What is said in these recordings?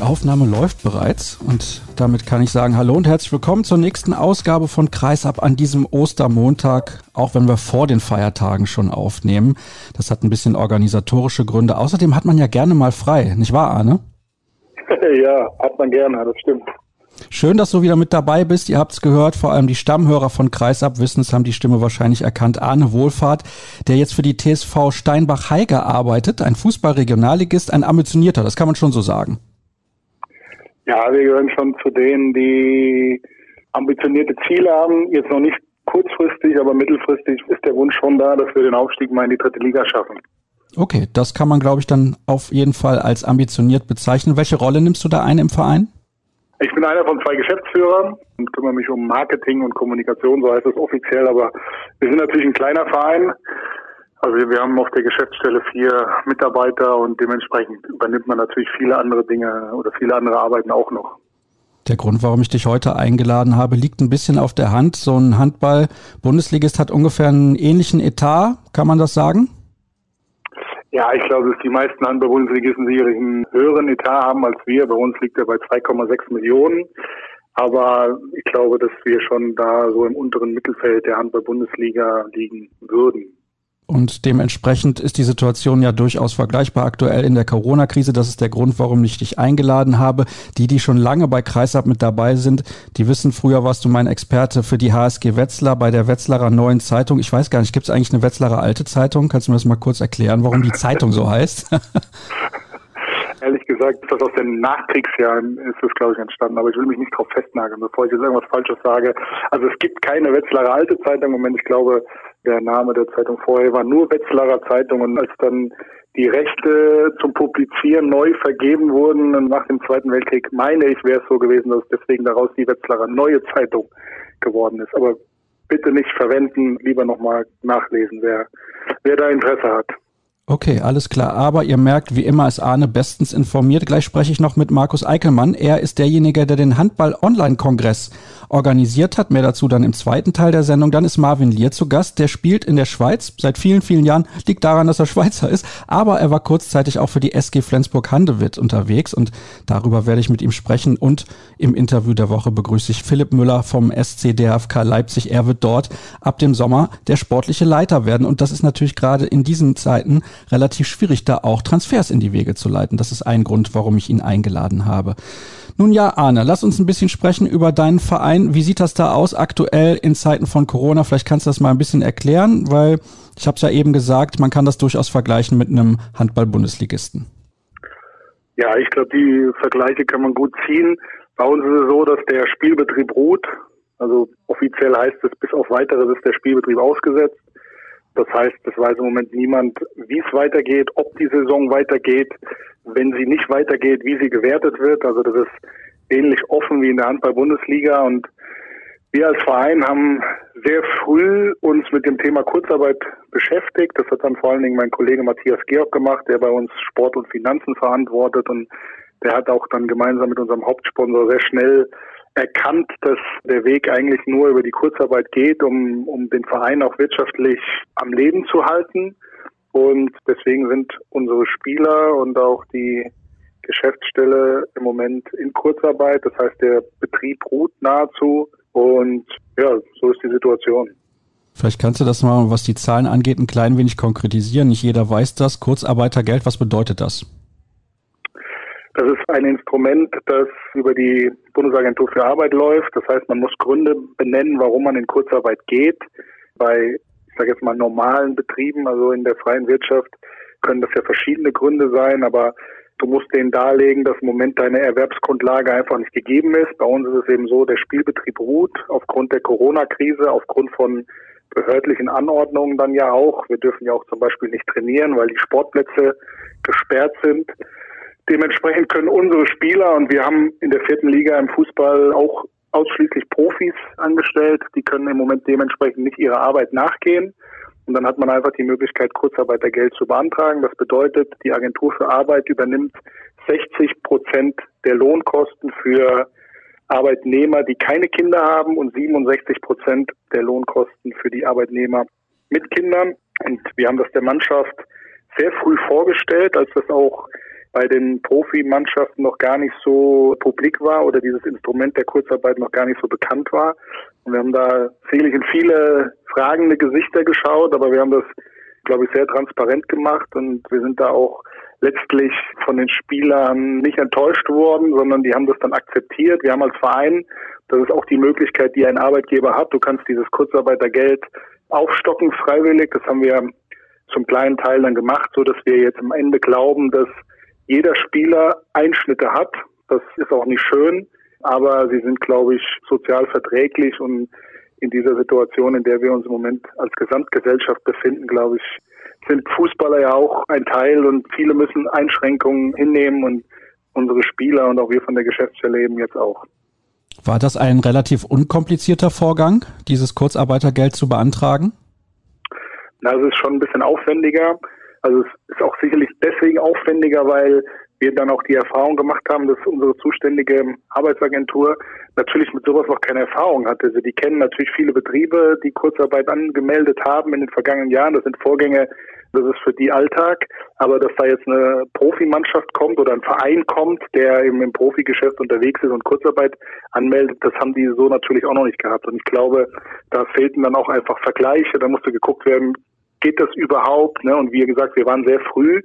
Die Aufnahme läuft bereits und damit kann ich sagen Hallo und herzlich willkommen zur nächsten Ausgabe von Kreisab an diesem Ostermontag, auch wenn wir vor den Feiertagen schon aufnehmen. Das hat ein bisschen organisatorische Gründe. Außerdem hat man ja gerne mal frei, nicht wahr, Arne? Ja, hat man gerne, das stimmt. Schön, dass du wieder mit dabei bist. Ihr habt es gehört, vor allem die Stammhörer von Kreisab wissen es, haben die Stimme wahrscheinlich erkannt. Arne Wohlfahrt, der jetzt für die TSV Steinbach-Heiger arbeitet, ein Fußballregionalligist, ein ambitionierter, das kann man schon so sagen. Ja, wir gehören schon zu denen, die ambitionierte Ziele haben. Jetzt noch nicht kurzfristig, aber mittelfristig ist der Wunsch schon da, dass wir den Aufstieg mal in die dritte Liga schaffen. Okay, das kann man, glaube ich, dann auf jeden Fall als ambitioniert bezeichnen. Welche Rolle nimmst du da ein im Verein? Ich bin einer von zwei Geschäftsführern und kümmere mich um Marketing und Kommunikation, so heißt es offiziell, aber wir sind natürlich ein kleiner Verein. Also wir haben auf der Geschäftsstelle vier Mitarbeiter und dementsprechend übernimmt man natürlich viele andere Dinge oder viele andere Arbeiten auch noch. Der Grund, warum ich dich heute eingeladen habe, liegt ein bisschen auf der Hand. So ein Handball-Bundesligist hat ungefähr einen ähnlichen Etat, kann man das sagen? Ja, ich glaube, dass die meisten Handball-Bundesligisten sicherlich einen höheren Etat haben als wir. Bei uns liegt er bei 2,6 Millionen. Aber ich glaube, dass wir schon da so im unteren Mittelfeld der Handball-Bundesliga liegen würden. Und dementsprechend ist die Situation ja durchaus vergleichbar aktuell in der Corona-Krise. Das ist der Grund, warum ich dich eingeladen habe. Die, die schon lange bei Kreisab mit dabei sind, die wissen, früher warst du mein Experte für die HSG Wetzlar bei der Wetzlarer Neuen Zeitung. Ich weiß gar nicht, gibt es eigentlich eine Wetzlarer Alte Zeitung? Kannst du mir das mal kurz erklären, warum die Zeitung so heißt? Ehrlich gesagt, das aus den Nachkriegsjahren ist das, glaube ich, entstanden. Aber ich will mich nicht darauf festnageln, bevor ich jetzt irgendwas Falsches sage. Also es gibt keine Wetzlarer Alte Zeitung im Moment. Ich glaube, der Name der Zeitung vorher war nur Wetzlarer Zeitung und als dann die Rechte zum Publizieren neu vergeben wurden nach dem Zweiten Weltkrieg, meine ich, wäre es so gewesen, dass deswegen daraus die Wetzlarer Neue Zeitung geworden ist. Aber bitte nicht verwenden, lieber nochmal nachlesen, wer, wer da Interesse hat. Okay, alles klar. Aber ihr merkt, wie immer ist Arne bestens informiert. Gleich spreche ich noch mit Markus Eickelmann. Er ist derjenige, der den Handball-Online-Kongress organisiert hat. Mehr dazu dann im zweiten Teil der Sendung. Dann ist Marvin Lier zu Gast. Der spielt in der Schweiz seit vielen, vielen Jahren. Liegt daran, dass er Schweizer ist. Aber er war kurzzeitig auch für die SG Flensburg-Handewitt unterwegs. Und darüber werde ich mit ihm sprechen. Und im Interview der Woche begrüße ich Philipp Müller vom SC DFK Leipzig. Er wird dort ab dem Sommer der sportliche Leiter werden. Und das ist natürlich gerade in diesen Zeiten relativ schwierig, da auch Transfers in die Wege zu leiten. Das ist ein Grund, warum ich ihn eingeladen habe. Nun ja, Arne, lass uns ein bisschen sprechen über deinen Verein. Wie sieht das da aus aktuell in Zeiten von Corona? Vielleicht kannst du das mal ein bisschen erklären, weil ich habe es ja eben gesagt, man kann das durchaus vergleichen mit einem Handball-Bundesligisten. Ja, ich glaube, die Vergleiche kann man gut ziehen. Bei uns ist es so, dass der Spielbetrieb ruht. Also offiziell heißt es, bis auf weiteres ist der Spielbetrieb ausgesetzt. Das heißt, es weiß im Moment niemand, wie es weitergeht, ob die Saison weitergeht, wenn sie nicht weitergeht, wie sie gewertet wird. Also das ist ähnlich offen wie in der Handball-Bundesliga und wir als Verein haben sehr früh uns mit dem Thema Kurzarbeit beschäftigt. Das hat dann vor allen Dingen mein Kollege Matthias Georg gemacht, der bei uns Sport und Finanzen verantwortet und der hat auch dann gemeinsam mit unserem Hauptsponsor sehr schnell erkannt, dass der Weg eigentlich nur über die Kurzarbeit geht, um, um den Verein auch wirtschaftlich am Leben zu halten. Und deswegen sind unsere Spieler und auch die Geschäftsstelle im Moment in Kurzarbeit. Das heißt, der Betrieb ruht nahezu. Und ja, so ist die Situation. Vielleicht kannst du das mal, was die Zahlen angeht, ein klein wenig konkretisieren. Nicht jeder weiß das. Kurzarbeitergeld, was bedeutet das? Das ist ein Instrument, das über die Bundesagentur für Arbeit läuft. Das heißt, man muss Gründe benennen, warum man in Kurzarbeit geht. Bei, ich sage jetzt mal, normalen Betrieben, also in der freien Wirtschaft, können das ja verschiedene Gründe sein, aber du musst denen darlegen, dass im Moment deine Erwerbsgrundlage einfach nicht gegeben ist. Bei uns ist es eben so, der Spielbetrieb ruht aufgrund der Corona-Krise, aufgrund von behördlichen Anordnungen dann ja auch. Wir dürfen ja auch zum Beispiel nicht trainieren, weil die Sportplätze gesperrt sind. Dementsprechend können unsere Spieler, und wir haben in der vierten Liga im Fußball auch ausschließlich Profis angestellt. Die können im Moment dementsprechend nicht ihrer Arbeit nachgehen. Und dann hat man einfach die Möglichkeit, Kurzarbeitergeld zu beantragen. Das bedeutet, die Agentur für Arbeit übernimmt 60 Prozent der Lohnkosten für Arbeitnehmer, die keine Kinder haben und 67 Prozent der Lohnkosten für die Arbeitnehmer mit Kindern. Und wir haben das der Mannschaft sehr früh vorgestellt, als das auch bei den Profimannschaften noch gar nicht so publik war oder dieses Instrument der Kurzarbeit noch gar nicht so bekannt war. Und wir haben da sicherlich in viele fragende Gesichter geschaut, aber wir haben das, glaube ich, sehr transparent gemacht und wir sind da auch letztlich von den Spielern nicht enttäuscht worden, sondern die haben das dann akzeptiert. Wir haben als Verein, das ist auch die Möglichkeit, die ein Arbeitgeber hat. Du kannst dieses Kurzarbeitergeld aufstocken freiwillig. Das haben wir zum kleinen Teil dann gemacht, so dass wir jetzt am Ende glauben, dass jeder Spieler Einschnitte hat. Das ist auch nicht schön, aber sie sind, glaube ich, sozial verträglich und in dieser Situation, in der wir uns im Moment als Gesamtgesellschaft befinden, glaube ich, sind Fußballer ja auch ein Teil und viele müssen Einschränkungen hinnehmen und unsere Spieler und auch wir von der Geschäftsstelle eben jetzt auch. War das ein relativ unkomplizierter Vorgang, dieses Kurzarbeitergeld zu beantragen? Na, es ist schon ein bisschen aufwendiger. Also es ist auch sicherlich deswegen aufwendiger, weil wir dann auch die Erfahrung gemacht haben, dass unsere zuständige Arbeitsagentur natürlich mit sowas noch keine Erfahrung hatte. Also die kennen natürlich viele Betriebe, die Kurzarbeit angemeldet haben in den vergangenen Jahren. Das sind Vorgänge, das ist für die Alltag. Aber dass da jetzt eine Profimannschaft kommt oder ein Verein kommt, der eben im Profigeschäft unterwegs ist und Kurzarbeit anmeldet, das haben die so natürlich auch noch nicht gehabt. Und ich glaube, da fehlten dann auch einfach Vergleiche. Da musste geguckt werden, geht das überhaupt? Ne? Und wie gesagt, wir waren sehr früh,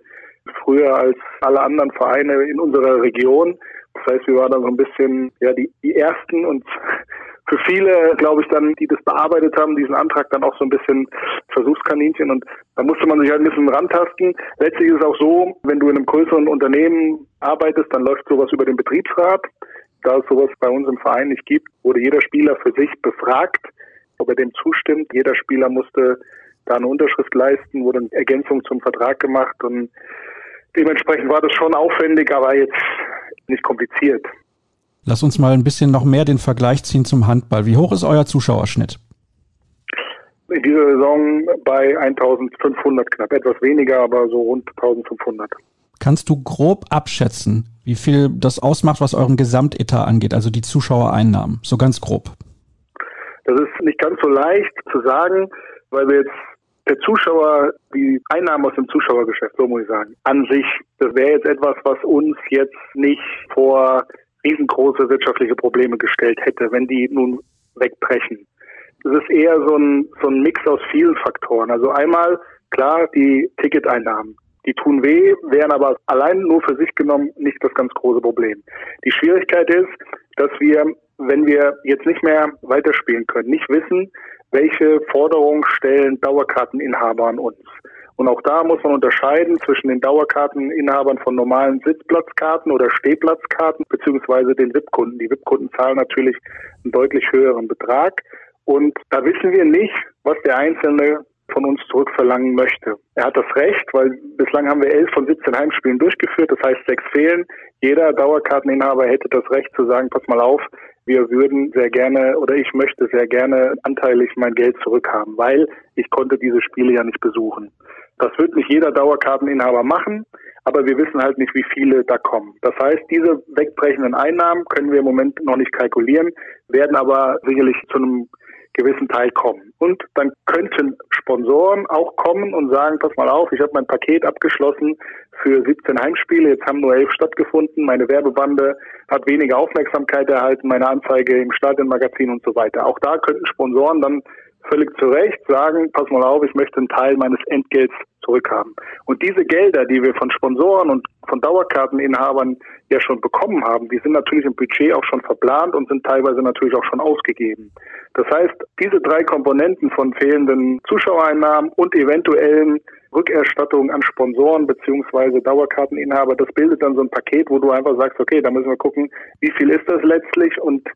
früher als alle anderen Vereine in unserer Region. Das heißt, wir waren dann so ein bisschen ja die, die ersten und für viele, glaube ich, dann, die das bearbeitet haben, diesen Antrag dann auch so ein bisschen Versuchskaninchen und da musste man sich halt ein bisschen rantasten. Letztlich ist es auch so, wenn du in einem größeren Unternehmen arbeitest, dann läuft sowas über den Betriebsrat. Da es sowas bei uns im Verein nicht gibt, wurde jeder Spieler für sich befragt, ob er dem zustimmt. Jeder Spieler musste da eine Unterschrift leisten, wurde eine Ergänzung zum Vertrag gemacht und dementsprechend war das schon aufwendig, aber jetzt nicht kompliziert. Lass uns mal ein bisschen noch mehr den Vergleich ziehen zum Handball. Wie hoch ist euer Zuschauerschnitt? In dieser Saison bei 1500 knapp, etwas weniger, aber so rund 1500. Kannst du grob abschätzen, wie viel das ausmacht, was euren Gesamtetat angeht, also die Zuschauereinnahmen? So ganz grob. Das ist nicht ganz so leicht zu sagen, weil wir jetzt der Zuschauer, die Einnahmen aus dem Zuschauergeschäft, so muss ich sagen, an sich, das wäre jetzt etwas, was uns jetzt nicht vor riesengroße wirtschaftliche Probleme gestellt hätte, wenn die nun wegbrechen. Das ist eher so ein, so ein Mix aus vielen Faktoren. Also einmal, klar, die Ticketeinnahmen. Die tun weh, wären aber allein nur für sich genommen nicht das ganz große Problem. Die Schwierigkeit ist, dass wir, wenn wir jetzt nicht mehr weiterspielen können, nicht wissen, welche Forderungen stellen Dauerkarteninhaber an uns. Und auch da muss man unterscheiden zwischen den Dauerkarteninhabern von normalen Sitzplatzkarten oder Stehplatzkarten beziehungsweise den VIP-Kunden. Die VIP-Kunden zahlen natürlich einen deutlich höheren Betrag. Und da wissen wir nicht, was der Einzelne von uns zurückverlangen möchte. Er hat das Recht, weil bislang haben wir elf von 17 Heimspielen durchgeführt, das heißt sechs fehlen. Jeder Dauerkarteninhaber hätte das Recht zu sagen, pass mal auf, wir würden sehr gerne oder ich möchte sehr gerne anteilig mein Geld zurückhaben, weil ich konnte diese Spiele ja nicht besuchen. Das wird nicht jeder Dauerkarteninhaber machen, aber wir wissen halt nicht, wie viele da kommen. Das heißt, diese wegbrechenden Einnahmen können wir im Moment noch nicht kalkulieren, werden aber sicherlich zu einem gewissen Teil kommen. Und dann könnten Sponsoren auch kommen und sagen, pass mal auf, ich habe mein Paket abgeschlossen für 17 Heimspiele, jetzt haben nur elf stattgefunden, meine Werbebande hat weniger Aufmerksamkeit erhalten, meine Anzeige im Stadionmagazin und so weiter. Auch da könnten Sponsoren dann völlig zu Recht sagen, pass mal auf, ich möchte einen Teil meines Entgelts zurückhaben. Und diese Gelder, die wir von Sponsoren und von Dauerkarteninhabern ja schon bekommen haben, die sind natürlich im Budget auch schon verplant und sind teilweise natürlich auch schon ausgegeben. Das heißt, diese drei Komponenten von fehlenden Zuschauereinnahmen und eventuellen Rückerstattungen an Sponsoren beziehungsweise Dauerkarteninhaber, das bildet dann so ein Paket, wo du einfach sagst, okay, da müssen wir gucken, wie viel ist das letztlich und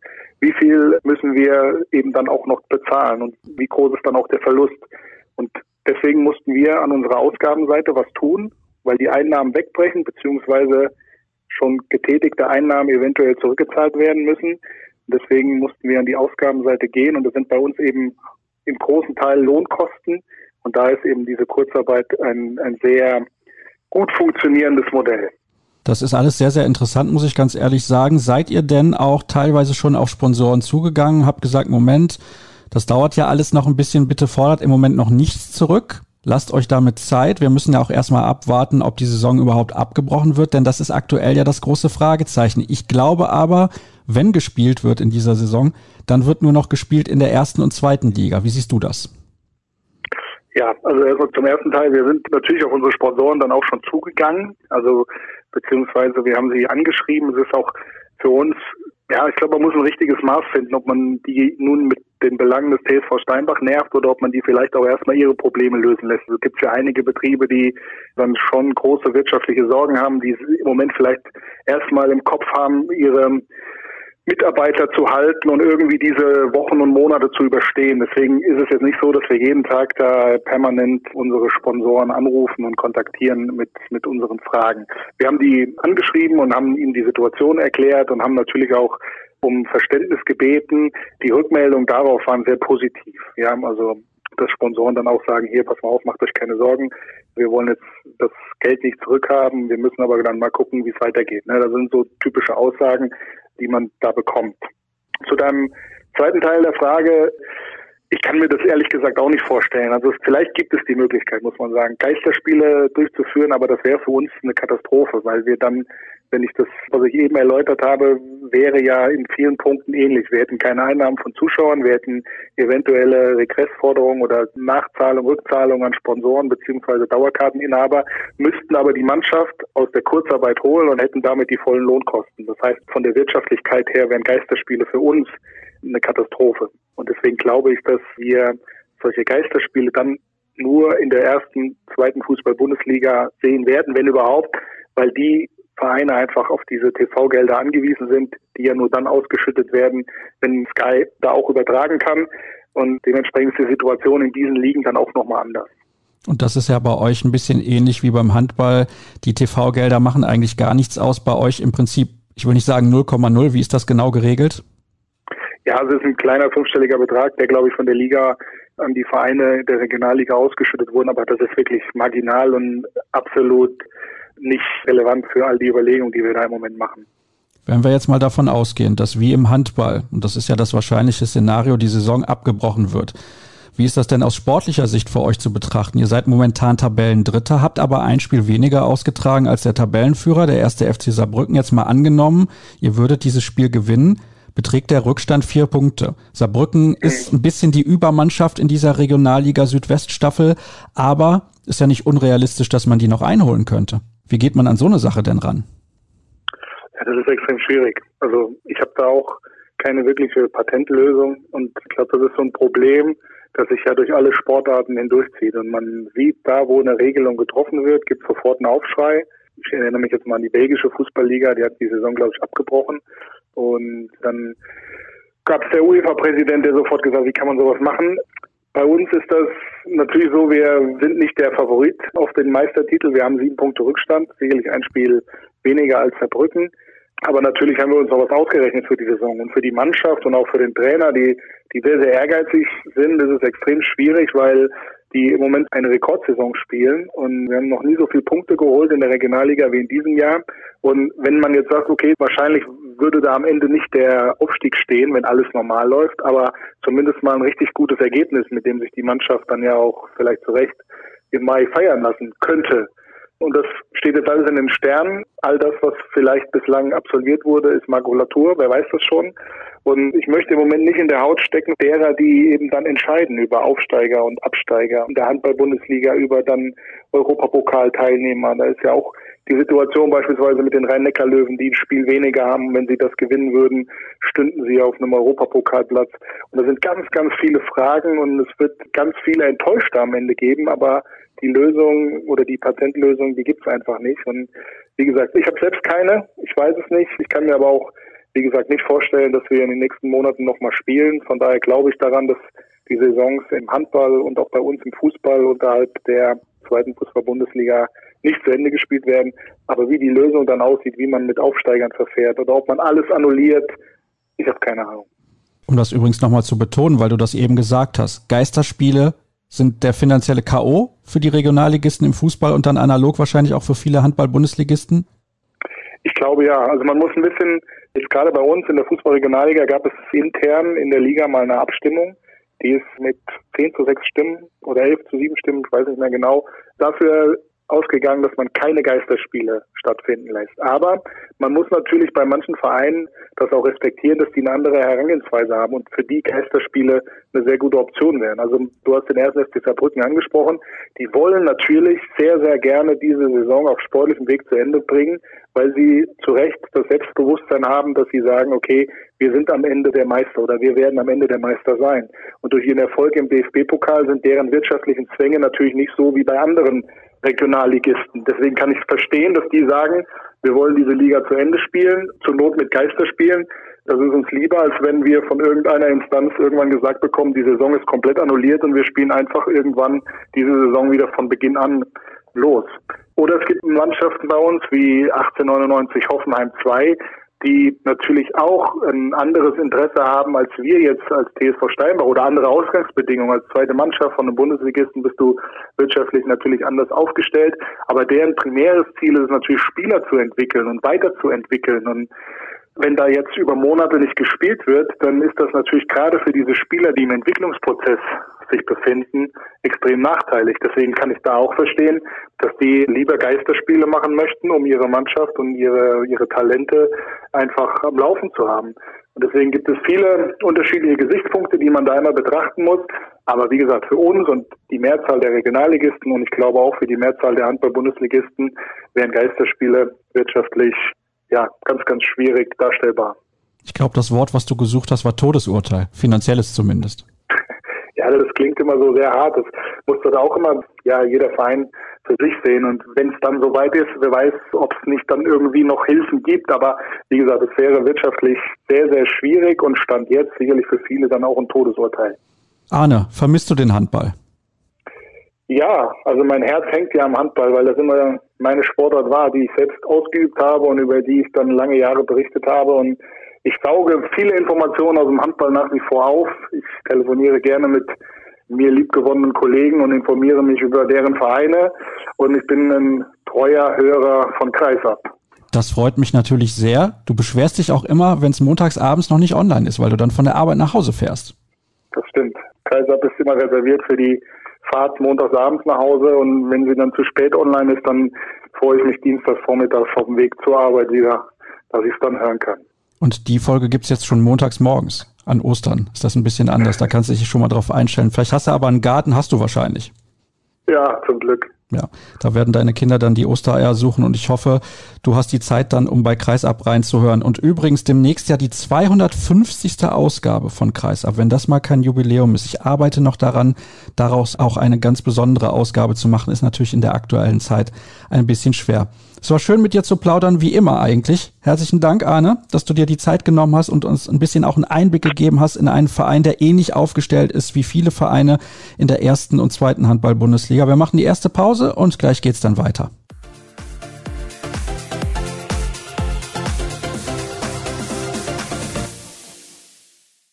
wie viel müssen wir eben dann auch noch bezahlen und wie groß ist dann auch der Verlust. Und deswegen mussten wir an unserer Ausgabenseite was tun, weil die Einnahmen wegbrechen beziehungsweise schon getätigte Einnahmen eventuell zurückgezahlt werden müssen, deswegen mussten wir an die Ausgabenseite gehen und das sind bei uns eben im großen Teil Lohnkosten. Und da ist eben diese Kurzarbeit ein, ein sehr gut funktionierendes Modell. Das ist alles sehr, sehr interessant, muss ich ganz ehrlich sagen. Seid ihr denn auch teilweise schon auf Sponsoren zugegangen? Habt gesagt, Moment, das dauert ja alles noch ein bisschen. Bitte fordert im Moment noch nichts zurück. Lasst euch damit Zeit. Wir müssen ja auch erstmal abwarten, ob die Saison überhaupt abgebrochen wird, denn das ist aktuell ja das große Fragezeichen. Ich glaube aber, wenn gespielt wird in dieser Saison, dann wird nur noch gespielt in der ersten und zweiten Liga. Wie siehst du das? Ja, also zum ersten Teil. Wir sind natürlich auf unsere Sponsoren dann auch schon zugegangen. Also beziehungsweise wir haben sie angeschrieben. Es ist auch für uns, ja, ich glaube, man muss ein richtiges Maß finden, ob man die nun mit den Belangen des TSV Steinbach nervt oder ob man die vielleicht auch erstmal ihre Probleme lösen lässt. Es gibt ja einige Betriebe, die dann schon große wirtschaftliche Sorgen haben, die im Moment vielleicht erstmal im Kopf haben, ihre Mitarbeiter zu halten und irgendwie diese Wochen und Monate zu überstehen. Deswegen ist es jetzt nicht so, dass wir jeden Tag da permanent unsere Sponsoren anrufen und kontaktieren mit, mit unseren Fragen. Wir haben die angeschrieben und haben ihnen die Situation erklärt und haben natürlich auch um Verständnis gebeten. Die Rückmeldungen darauf waren sehr positiv. Wir haben also dass Sponsoren dann auch sagen, hier, pass mal auf, macht euch keine Sorgen. Wir wollen jetzt das Geld nicht zurückhaben. Wir müssen aber dann mal gucken, wie es weitergeht. Ne? Das sind so typische Aussagen, die man da bekommt. Zu deinem zweiten Teil der Frage, ich kann mir das ehrlich gesagt auch nicht vorstellen. Also vielleicht gibt es die Möglichkeit, muss man sagen, Geisterspiele durchzuführen, aber das wäre für uns eine Katastrophe, weil wir dann wenn ich das, was ich eben erläutert habe, wäre ja in vielen Punkten ähnlich. Wir hätten keine Einnahmen von Zuschauern, wir hätten eventuelle Regressforderungen oder Nachzahlung, Rückzahlung an Sponsoren beziehungsweise Dauerkarteninhaber, müssten aber die Mannschaft aus der Kurzarbeit holen und hätten damit die vollen Lohnkosten. Das heißt, von der Wirtschaftlichkeit her wären Geisterspiele für uns eine Katastrophe. Und deswegen glaube ich, dass wir solche Geisterspiele dann nur in der ersten, zweiten Fußball-Bundesliga sehen werden, wenn überhaupt, weil die Vereine einfach auf diese TV-Gelder angewiesen sind, die ja nur dann ausgeschüttet werden, wenn Sky da auch übertragen kann. Und dementsprechend ist die Situation in diesen Ligen dann auch nochmal anders. Und das ist ja bei euch ein bisschen ähnlich wie beim Handball. Die TV-Gelder machen eigentlich gar nichts aus. Bei euch im Prinzip, ich will nicht sagen 0,0. Wie ist das genau geregelt? Ja, also es ist ein kleiner fünfstelliger Betrag, der glaube ich von der Liga an die Vereine der Regionalliga ausgeschüttet wurden, aber das ist wirklich marginal und absolut nicht relevant für all die Überlegungen, die wir da im Moment machen. Wenn wir jetzt mal davon ausgehen, dass wie im Handball, und das ist ja das wahrscheinliche Szenario, die Saison abgebrochen wird, wie ist das denn aus sportlicher Sicht für euch zu betrachten? Ihr seid momentan Tabellendritter, habt aber ein Spiel weniger ausgetragen als der Tabellenführer, der erste FC Saarbrücken. Jetzt mal angenommen, ihr würdet dieses Spiel gewinnen, beträgt der Rückstand vier Punkte. Saarbrücken ist ein bisschen die Übermannschaft in dieser Regionalliga Südweststaffel, aber ist ja nicht unrealistisch, dass man die noch einholen könnte. Wie geht man an so eine Sache denn ran? Ja, das ist extrem schwierig. Also ich habe da auch keine wirkliche Patentlösung und ich glaube, das ist so ein Problem, das sich ja durch alle Sportarten hindurchzieht. Und man sieht da, wo eine Regelung getroffen wird, gibt sofort einen Aufschrei. Ich erinnere mich jetzt mal an die belgische Fußballliga, die hat die Saison, glaube ich, abgebrochen. Und dann gab es der UEFA-Präsident, der sofort gesagt, wie kann man sowas machen? Bei uns ist das natürlich so, wir sind nicht der Favorit auf den Meistertitel. Wir haben sieben Punkte Rückstand, sicherlich ein Spiel weniger als Saarbrücken. Aber natürlich haben wir uns auch was ausgerechnet für die Saison und für die Mannschaft und auch für den Trainer, die, die sehr, sehr ehrgeizig sind. Ist extrem schwierig, weil die im Moment eine Rekordsaison spielen und wir haben noch nie so viele Punkte geholt in der Regionalliga wie in diesem Jahr. Und wenn man jetzt sagt, okay, wahrscheinlich würde da am Ende nicht der Aufstieg stehen, wenn alles normal läuft, aber zumindest mal ein richtig gutes Ergebnis, mit dem sich die Mannschaft dann ja auch vielleicht zu Recht im Mai feiern lassen könnte. Und das steht jetzt alles in den Sternen. All das, was vielleicht bislang absolviert wurde, ist Makulatur, wer weiß das schon. Und ich möchte im Moment nicht in der Haut stecken derer, die eben dann entscheiden über Aufsteiger und Absteiger in der Handball-Bundesliga, über dann Europapokalteilnehmer. Da ist ja auch die Situation beispielsweise mit den Rhein-Neckar-Löwen, die ein Spiel weniger haben, wenn sie das gewinnen würden, stünden sie auf einem Europapokalplatz. Und da sind ganz, ganz viele Fragen und es wird ganz viele Enttäuschte am Ende geben, aber die Lösung oder die Patentlösung, die gibt es einfach nicht. Und wie gesagt, ich habe selbst keine, ich weiß es nicht. Ich kann mir aber auch, wie gesagt, nicht vorstellen, dass wir in den nächsten Monaten nochmal spielen. Von daher glaube ich daran, dass die Saisons im Handball und auch bei uns im Fußball unterhalb der zweiten Fußball-Bundesliga nicht zu Ende gespielt werden. Aber wie die Lösung dann aussieht, wie man mit Aufsteigern verfährt oder ob man alles annulliert, Ich habe keine Ahnung. Um das übrigens nochmal zu betonen, weil du das eben gesagt hast, Geisterspiele sind der finanzielle K.O. für die Regionalligisten im Fußball und dann analog wahrscheinlich auch für viele Handball-Bundesligisten? Ich glaube ja. Also man muss ein bisschen, jetzt gerade bei uns in der Fußball-Regionalliga gab es intern in der Liga mal eine Abstimmung. Die ist mit 10 zu 6 Stimmen oder 11 zu 7 Stimmen, ich weiß nicht mehr genau, dafür ausgegangen, dass man keine Geisterspiele stattfinden lässt. Aber man muss natürlich bei manchen Vereinen das auch respektieren, dass die eine andere Herangehensweise haben und für die Geisterspiele eine sehr gute Option wären. Also du hast den ersten FC Saarbrücken angesprochen. Die wollen natürlich sehr, sehr gerne diese Saison auf sportlichem Weg zu Ende bringen, weil sie zu Recht das Selbstbewusstsein haben, dass sie sagen, okay, wir sind am Ende der Meister oder wir werden am Ende der Meister sein. Und durch ihren Erfolg im DFB-Pokal sind deren wirtschaftlichen Zwänge natürlich nicht so wie bei anderen Regionalligisten. Deswegen kann ich verstehen, dass die sagen, wir wollen diese Liga zu Ende spielen, zur Not mit Geister spielen. Das ist uns lieber, als wenn wir von irgendeiner Instanz irgendwann gesagt bekommen, die Saison ist komplett annulliert und wir spielen einfach irgendwann diese Saison wieder von Beginn an los. Oder es gibt Mannschaften bei uns wie 1899 Hoffenheim 2, die natürlich auch ein anderes Interesse haben als wir jetzt als TSV Steinbach oder andere Ausgangsbedingungen. Als zweite Mannschaft von einem Bundesligisten bist du wirtschaftlich natürlich anders aufgestellt, aber deren primäres Ziel ist natürlich Spieler zu entwickeln und weiterzuentwickeln und wenn da jetzt über Monate nicht gespielt wird, dann ist das natürlich gerade für diese Spieler, die im Entwicklungsprozess sich befinden, extrem nachteilig. Deswegen kann ich da auch verstehen, dass die lieber Geisterspiele machen möchten, um ihre Mannschaft und ihre, ihre Talente einfach am Laufen zu haben. Und deswegen gibt es viele unterschiedliche Gesichtspunkte, die man da immer betrachten muss. Aber wie gesagt, für uns und die Mehrzahl der Regionalligisten und ich glaube auch für die Mehrzahl der Handball-Bundesligisten wären Geisterspiele wirtschaftlich ja, ganz, ganz schwierig darstellbar. Ich glaube, das Wort, was du gesucht hast, war Todesurteil. Finanzielles zumindest. ja, das klingt immer so sehr hart. Das muss das auch immer, ja, jeder Verein für sich sehen. Und wenn es dann soweit ist, wer weiß, ob es nicht dann irgendwie noch Hilfen gibt. Aber wie gesagt, es wäre wirtschaftlich sehr, sehr schwierig und stand jetzt sicherlich für viele dann auch ein Todesurteil. Arne, vermisst du den Handball? Ja, also mein Herz hängt ja am Handball, weil das immer meine Sportart war, die ich selbst ausgeübt habe und über die ich dann lange Jahre berichtet habe. Und ich sauge viele Informationen aus dem Handball nach wie vor auf. Ich telefoniere gerne mit mir liebgewonnenen Kollegen und informiere mich über deren Vereine. Und ich bin ein treuer Hörer von Kreisab. Das freut mich natürlich sehr. Du beschwerst dich auch immer, wenn es montags abends noch nicht online ist, weil du dann von der Arbeit nach Hause fährst. Das stimmt. Kreisab ist immer reserviert für die Fahrt montags abends nach Hause und wenn sie dann zu spät online ist, dann freue ich mich dienstags vormittags auf dem Weg zur Arbeit wieder, dass ich es dann hören kann. Und die Folge gibt's jetzt schon montags morgens an Ostern. Ist das ein bisschen anders? Da kannst du dich schon mal drauf einstellen. Vielleicht hast du aber einen Garten, hast du wahrscheinlich. Ja, zum Glück. Ja, da werden deine Kinder dann die Ostereier suchen und ich hoffe, du hast die Zeit dann, um bei Kreisab reinzuhören. Und übrigens demnächst ja die 250. Ausgabe von Kreisab, wenn das mal kein Jubiläum ist. Ich arbeite noch daran, daraus auch eine ganz besondere Ausgabe zu machen, ist natürlich in der aktuellen Zeit ein bisschen schwer. Es war schön mit dir zu plaudern, wie immer eigentlich. Herzlichen Dank, Arne, dass du dir die Zeit genommen hast und uns ein bisschen auch einen Einblick gegeben hast in einen Verein, der ähnlich aufgestellt ist wie viele Vereine in der ersten und zweiten Handball-Bundesliga. Wir machen die erste Pause und gleich geht's dann weiter.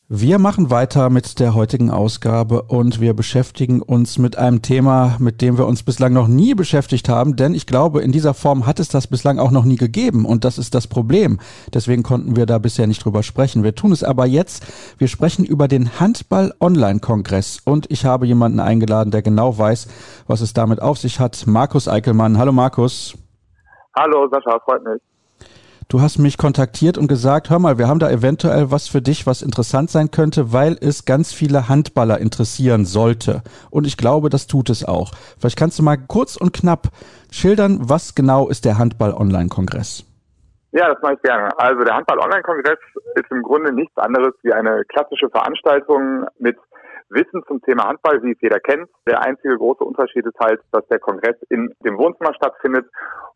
Wir machen weiter mit der heutigen Ausgabe und wir beschäftigen uns mit einem Thema, mit dem wir uns bislang noch nie beschäftigt haben, denn ich glaube, in dieser Form hat es das bislang auch noch nie gegeben und das ist das Problem. Deswegen konnten wir da bisher nicht drüber sprechen. Wir tun es aber jetzt. Wir sprechen über den Handball-Online-Kongress und ich habe jemanden eingeladen, der genau weiß, was es damit auf sich hat. Markus Eickelmann. Hallo Markus. Hallo Sascha, freut mich. Du hast mich kontaktiert und gesagt, hör mal, wir haben da eventuell was für dich, was interessant sein könnte, weil es ganz viele Handballer interessieren sollte. Und ich glaube, das tut es auch. Vielleicht kannst du mal kurz und knapp schildern, was genau ist der Handball-Online-Kongress? Ja, das mache ich gerne. Also der Handball-Online-Kongress ist im Grunde nichts anderes wie eine klassische Veranstaltung mit Wissen zum Thema Handball, wie es jeder kennt. Der einzige große Unterschied ist halt, dass der Kongress in dem Wohnzimmer stattfindet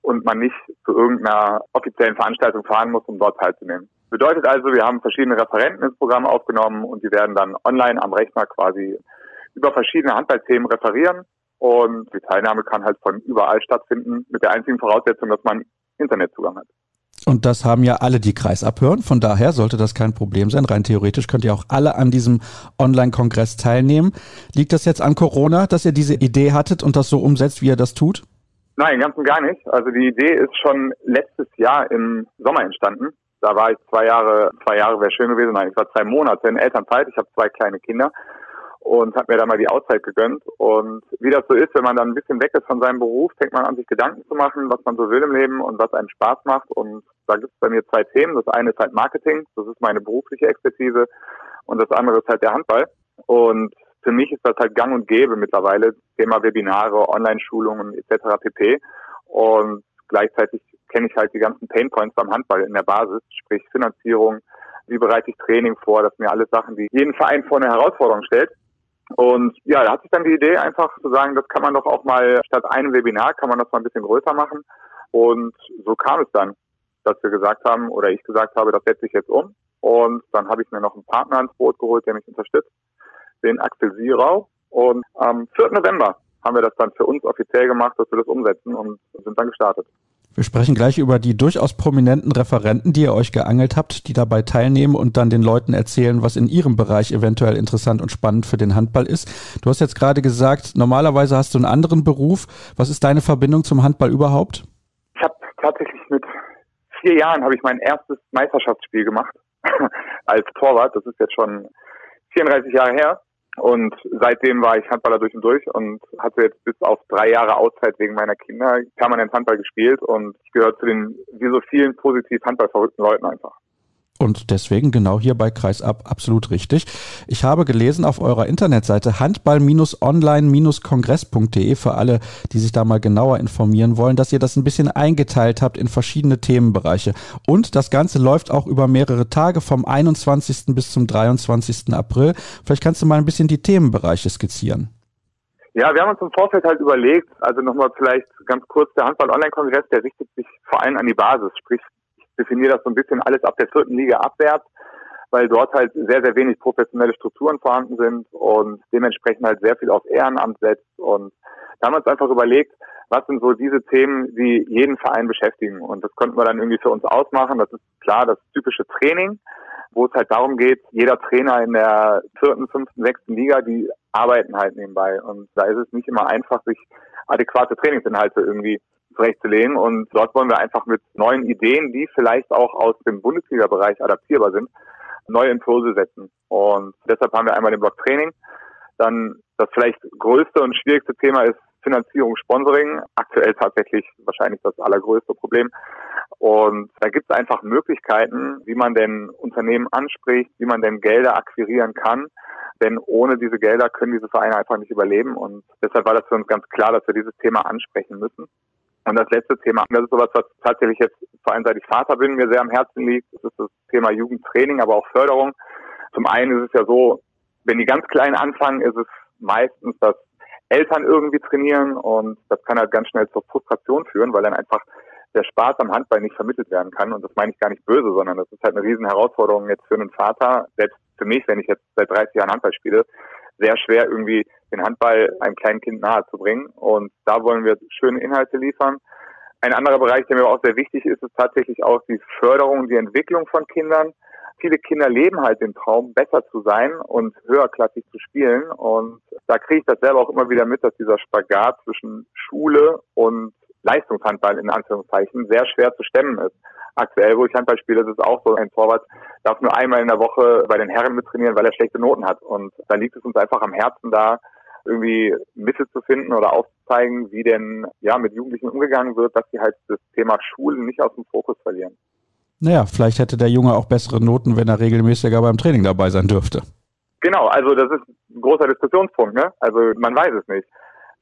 und man nicht zu irgendeiner offiziellen Veranstaltung fahren muss, um dort teilzunehmen. Bedeutet also, wir haben verschiedene Referenten ins Programm aufgenommen und die werden dann online am Rechner quasi über verschiedene Handballthemen referieren und die Teilnahme kann halt von überall stattfinden mit der einzigen Voraussetzung, dass man Internetzugang hat. Und das haben ja alle, die Kreis abhören. Von daher sollte das kein Problem sein. Rein theoretisch könnt ihr auch alle an diesem Online-Kongress teilnehmen. Liegt das jetzt an Corona, dass ihr diese Idee hattet und das so umsetzt, wie ihr das tut? Nein, ganz und gar nicht. Also die Idee ist schon letztes Jahr im Sommer entstanden. Da war ich zwei Jahre, zwei Jahre wäre schön gewesen. Nein, ich war zwei Monate in Elternzeit. Ich habe zwei kleine Kinder und habe mir da mal die Auszeit gegönnt. Und wie das so ist, wenn man dann ein bisschen weg ist von seinem Beruf, fängt man an, sich Gedanken zu machen, was man so will im Leben und was einem Spaß macht. Und da gibt es bei mir zwei Themen. Das eine ist halt Marketing, das ist meine berufliche Expertise. Und das andere ist halt der Handball. Und für mich ist das halt gang und gäbe mittlerweile, Thema Webinare, Online-Schulungen etc. pp. Und gleichzeitig kenne ich halt die ganzen Painpoints beim Handball in der Basis, sprich Finanzierung, wie bereite ich Training vor, das sind mir alles Sachen, die jeden Verein vor eine Herausforderung stellt. Und ja, da hat sich dann die Idee einfach zu sagen, das kann man doch auch mal statt einem Webinar, kann man das mal ein bisschen größer machen. Und so kam es dann, dass wir gesagt haben, oder ich gesagt habe, das setze ich jetzt um. Und dann habe ich mir noch einen Partner ins Boot geholt, der mich unterstützt, den Axel Sierau. Und am 4. November haben wir das dann für uns offiziell gemacht, dass wir das umsetzen und sind dann gestartet. Wir sprechen gleich über die durchaus prominenten Referenten, die ihr euch geangelt habt, die dabei teilnehmen und dann den Leuten erzählen, was in ihrem Bereich eventuell interessant und spannend für den Handball ist. Du hast jetzt gerade gesagt, normalerweise hast du einen anderen Beruf. Was ist deine Verbindung zum Handball überhaupt? Ich habe tatsächlich mit vier Jahren habe ich mein erstes Meisterschaftsspiel gemacht als Torwart. Das ist jetzt schon 34 Jahre her. Und seitdem war ich Handballer durch und durch und hatte jetzt bis auf drei Jahre Auszeit wegen meiner Kinder permanent Handball gespielt und ich gehöre zu den, wie so vielen positiv Handballverrückten Leuten einfach. Und deswegen genau hier bei Kreisab absolut richtig. Ich habe gelesen auf eurer Internetseite handball-online-kongress.de für alle, die sich da mal genauer informieren wollen, dass ihr das ein bisschen eingeteilt habt in verschiedene Themenbereiche. Und das Ganze läuft auch über mehrere Tage vom 21. bis zum 23. April. Vielleicht kannst du mal ein bisschen die Themenbereiche skizzieren. Ja, wir haben uns im Vorfeld halt überlegt, also nochmal vielleicht ganz kurz, der Handball-Online-Kongress, der richtet sich vor allem an die Basis, sprich definiere das so ein bisschen alles ab der vierten Liga abwärts, weil dort halt sehr, sehr wenig professionelle Strukturen vorhanden sind und dementsprechend halt sehr viel auf Ehrenamt setzt. Und da haben wir uns einfach überlegt, was sind so diese Themen, die jeden Verein beschäftigen. Und das konnten wir dann irgendwie für uns ausmachen. Das ist klar das typische Training, wo es halt darum geht, jeder Trainer in der vierten, fünften, sechsten Liga, die arbeiten halt nebenbei. Und da ist es nicht immer einfach, sich adäquate Trainingsinhalte irgendwie zurechtzulegen. Und dort wollen wir einfach mit neuen Ideen, die vielleicht auch aus dem Bundesliga-Bereich adaptierbar sind, neue Impulse setzen. Und deshalb haben wir einmal den Block Training. Dann das vielleicht größte und schwierigste Thema ist Finanzierung, Sponsoring. Aktuell tatsächlich wahrscheinlich das allergrößte Problem. Und da gibt es einfach Möglichkeiten, wie man denn Unternehmen anspricht, wie man denn Gelder akquirieren kann. Denn ohne diese Gelder können diese Vereine einfach nicht überleben. Und deshalb war das für uns ganz klar, dass wir dieses Thema ansprechen müssen. Und das letzte Thema, das ist sowas, was tatsächlich jetzt vor allem seit ich Vater bin, mir sehr am Herzen liegt. Das ist das Thema Jugendtraining, aber auch Förderung. Zum einen ist es ja so, wenn die ganz kleinen anfangen, ist es meistens, dass Eltern irgendwie trainieren und das kann halt ganz schnell zur Frustration führen, weil dann einfach der Spaß am Handball nicht vermittelt werden kann. Und das meine ich gar nicht böse, sondern das ist halt eine riesen Herausforderung jetzt für einen Vater, selbst für mich, wenn ich jetzt seit 30 Jahren Handball spiele, sehr schwer irgendwie den Handball einem kleinen Kind nahe zu bringen. Und da wollen wir schöne Inhalte liefern. Ein anderer Bereich, der mir auch sehr wichtig ist, ist tatsächlich auch die Förderung, die Entwicklung von Kindern. Viele Kinder leben halt den Traum, besser zu sein und höherklassig zu spielen. Und da kriege ich das selber auch immer wieder mit, dass dieser Spagat zwischen Schule und Leistungshandball in Anführungszeichen sehr schwer zu stemmen ist. Aktuell, wo ich Handball spiele, ist es auch so, ein Torwart darf nur einmal in der Woche bei den Herren mittrainieren, weil er schlechte Noten hat. Und da liegt es uns einfach am Herzen, da irgendwie Mittel zu finden oder aufzuzeigen, wie denn ja mit Jugendlichen umgegangen wird, dass sie halt das Thema Schulen nicht aus dem Fokus verlieren. Naja, vielleicht hätte der Junge auch bessere Noten, wenn er regelmäßiger beim Training dabei sein dürfte. Genau, also das ist ein großer Diskussionspunkt, ne? Also man weiß es nicht.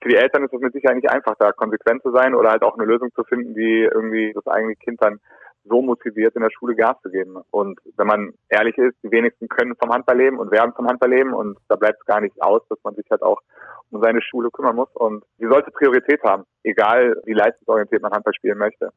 Für die Eltern ist es mit Sicherheit nicht einfach, da konsequent zu sein oder halt auch eine Lösung zu finden, die irgendwie das eigene Kind dann so motiviert, in der Schule Gas zu geben. Und wenn man ehrlich ist, die wenigsten können vom Handball leben und werden vom Handball leben und da bleibt es gar nicht aus, dass man sich halt auch um seine Schule kümmern muss. Und sie sollte Priorität haben, egal wie leistungsorientiert man Handball spielen möchte.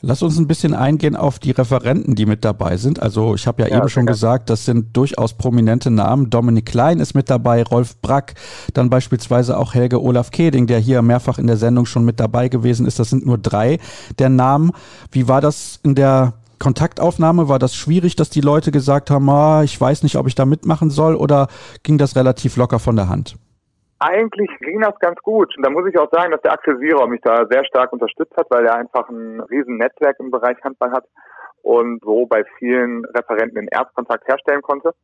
Lass uns ein bisschen eingehen auf die Referenten, die mit dabei sind. Also ich habe ja, ja, eben schon gesagt, das sind durchaus prominente Namen. Dominik Klein ist mit dabei, Rolf Brack, dann beispielsweise auch Helge Olaf Keding, der hier mehrfach in der Sendung schon mit dabei gewesen ist. Das sind nur drei der Namen. Wie war das in der Kontaktaufnahme? War das schwierig, dass die Leute gesagt haben, ah, ich weiß nicht, ob ich da mitmachen soll oder ging das relativ locker von der Hand? Eigentlich ging das ganz gut. Und da muss ich auch sagen, dass der Axel Sierer mich da sehr stark unterstützt hat, weil er einfach ein riesen Netzwerk im Bereich Handball hat und so bei vielen Referenten den Erstkontakt herstellen konnte.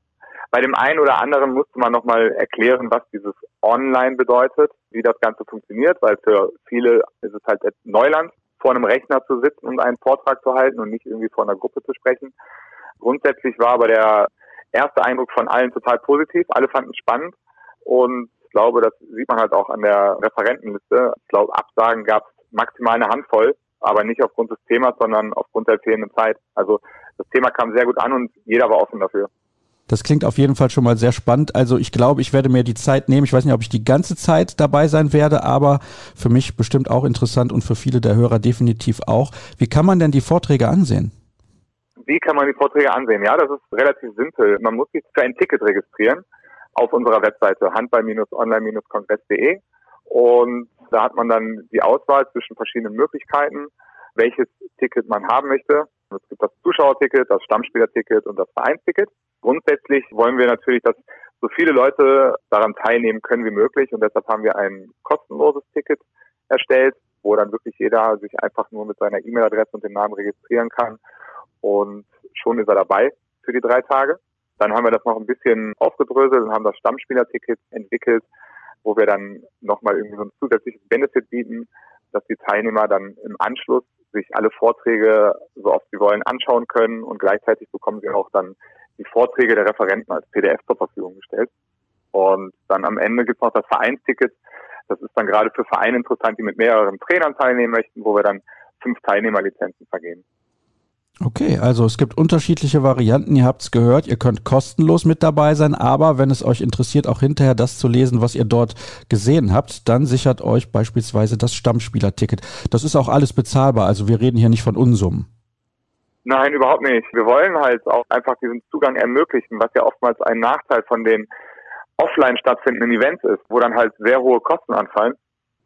Bei dem einen oder anderen musste man nochmal erklären, was dieses Online bedeutet, wie das Ganze funktioniert, weil für viele ist es halt Neuland, vor einem Rechner zu sitzen und einen Vortrag zu halten und nicht irgendwie vor einer Gruppe zu sprechen. Grundsätzlich war aber der erste Eindruck von allen total positiv. Alle fanden es spannend und glaube, das sieht man halt auch an der Referentenliste. Ich glaube, Absagen gab es maximal eine Handvoll, aber nicht aufgrund des Themas, sondern aufgrund der fehlenden Zeit. Also das Thema kam sehr gut an und jeder war offen dafür. Das klingt auf jeden Fall schon mal sehr spannend. Also ich glaube, ich werde mir die Zeit nehmen. Ich weiß nicht, ob ich die ganze Zeit dabei sein werde, aber für mich bestimmt auch interessant und für viele der Hörer definitiv auch. Wie kann man denn die Vorträge ansehen? Wie kann man die Vorträge ansehen? Ja, das ist relativ simpel. Man muss sich für ein Ticket registrieren auf unserer Webseite handball-online-kongress.de und da hat man dann die Auswahl zwischen verschiedenen Möglichkeiten, welches Ticket man haben möchte. Es gibt das Zuschauerticket, das Stammspielerticket und das Vereinsticket. Grundsätzlich wollen wir natürlich, dass so viele Leute daran teilnehmen können wie möglich und deshalb haben wir ein kostenloses Ticket erstellt, wo dann wirklich jeder sich einfach nur mit seiner E-Mail-Adresse und dem Namen registrieren kann und schon ist er dabei für die drei Tage. Dann haben wir das noch ein bisschen aufgedröselt und haben das Stammspielerticket entwickelt, wo wir dann nochmal irgendwie so ein zusätzliches Benefit bieten, dass die Teilnehmer dann im Anschluss sich alle Vorträge, so oft sie wollen, anschauen können und gleichzeitig bekommen sie auch dann die Vorträge der Referenten als PDF zur Verfügung gestellt. Und dann am Ende gibt es noch das Vereinsticket. Das ist dann gerade für Vereine interessant, die mit mehreren Trainern teilnehmen möchten, wo wir dann fünf Teilnehmerlizenzen vergeben. Okay, also es gibt unterschiedliche Varianten, ihr habt es gehört, ihr könnt kostenlos mit dabei sein, aber wenn es euch interessiert, auch hinterher das zu lesen, was ihr dort gesehen habt, dann sichert euch beispielsweise das Stammspielerticket. Das ist auch alles bezahlbar, also wir reden hier nicht von Unsummen. Nein, überhaupt nicht. Wir wollen halt auch einfach diesen Zugang ermöglichen, was ja oftmals ein Nachteil von den offline stattfindenden Events ist, wo dann halt sehr hohe Kosten anfallen.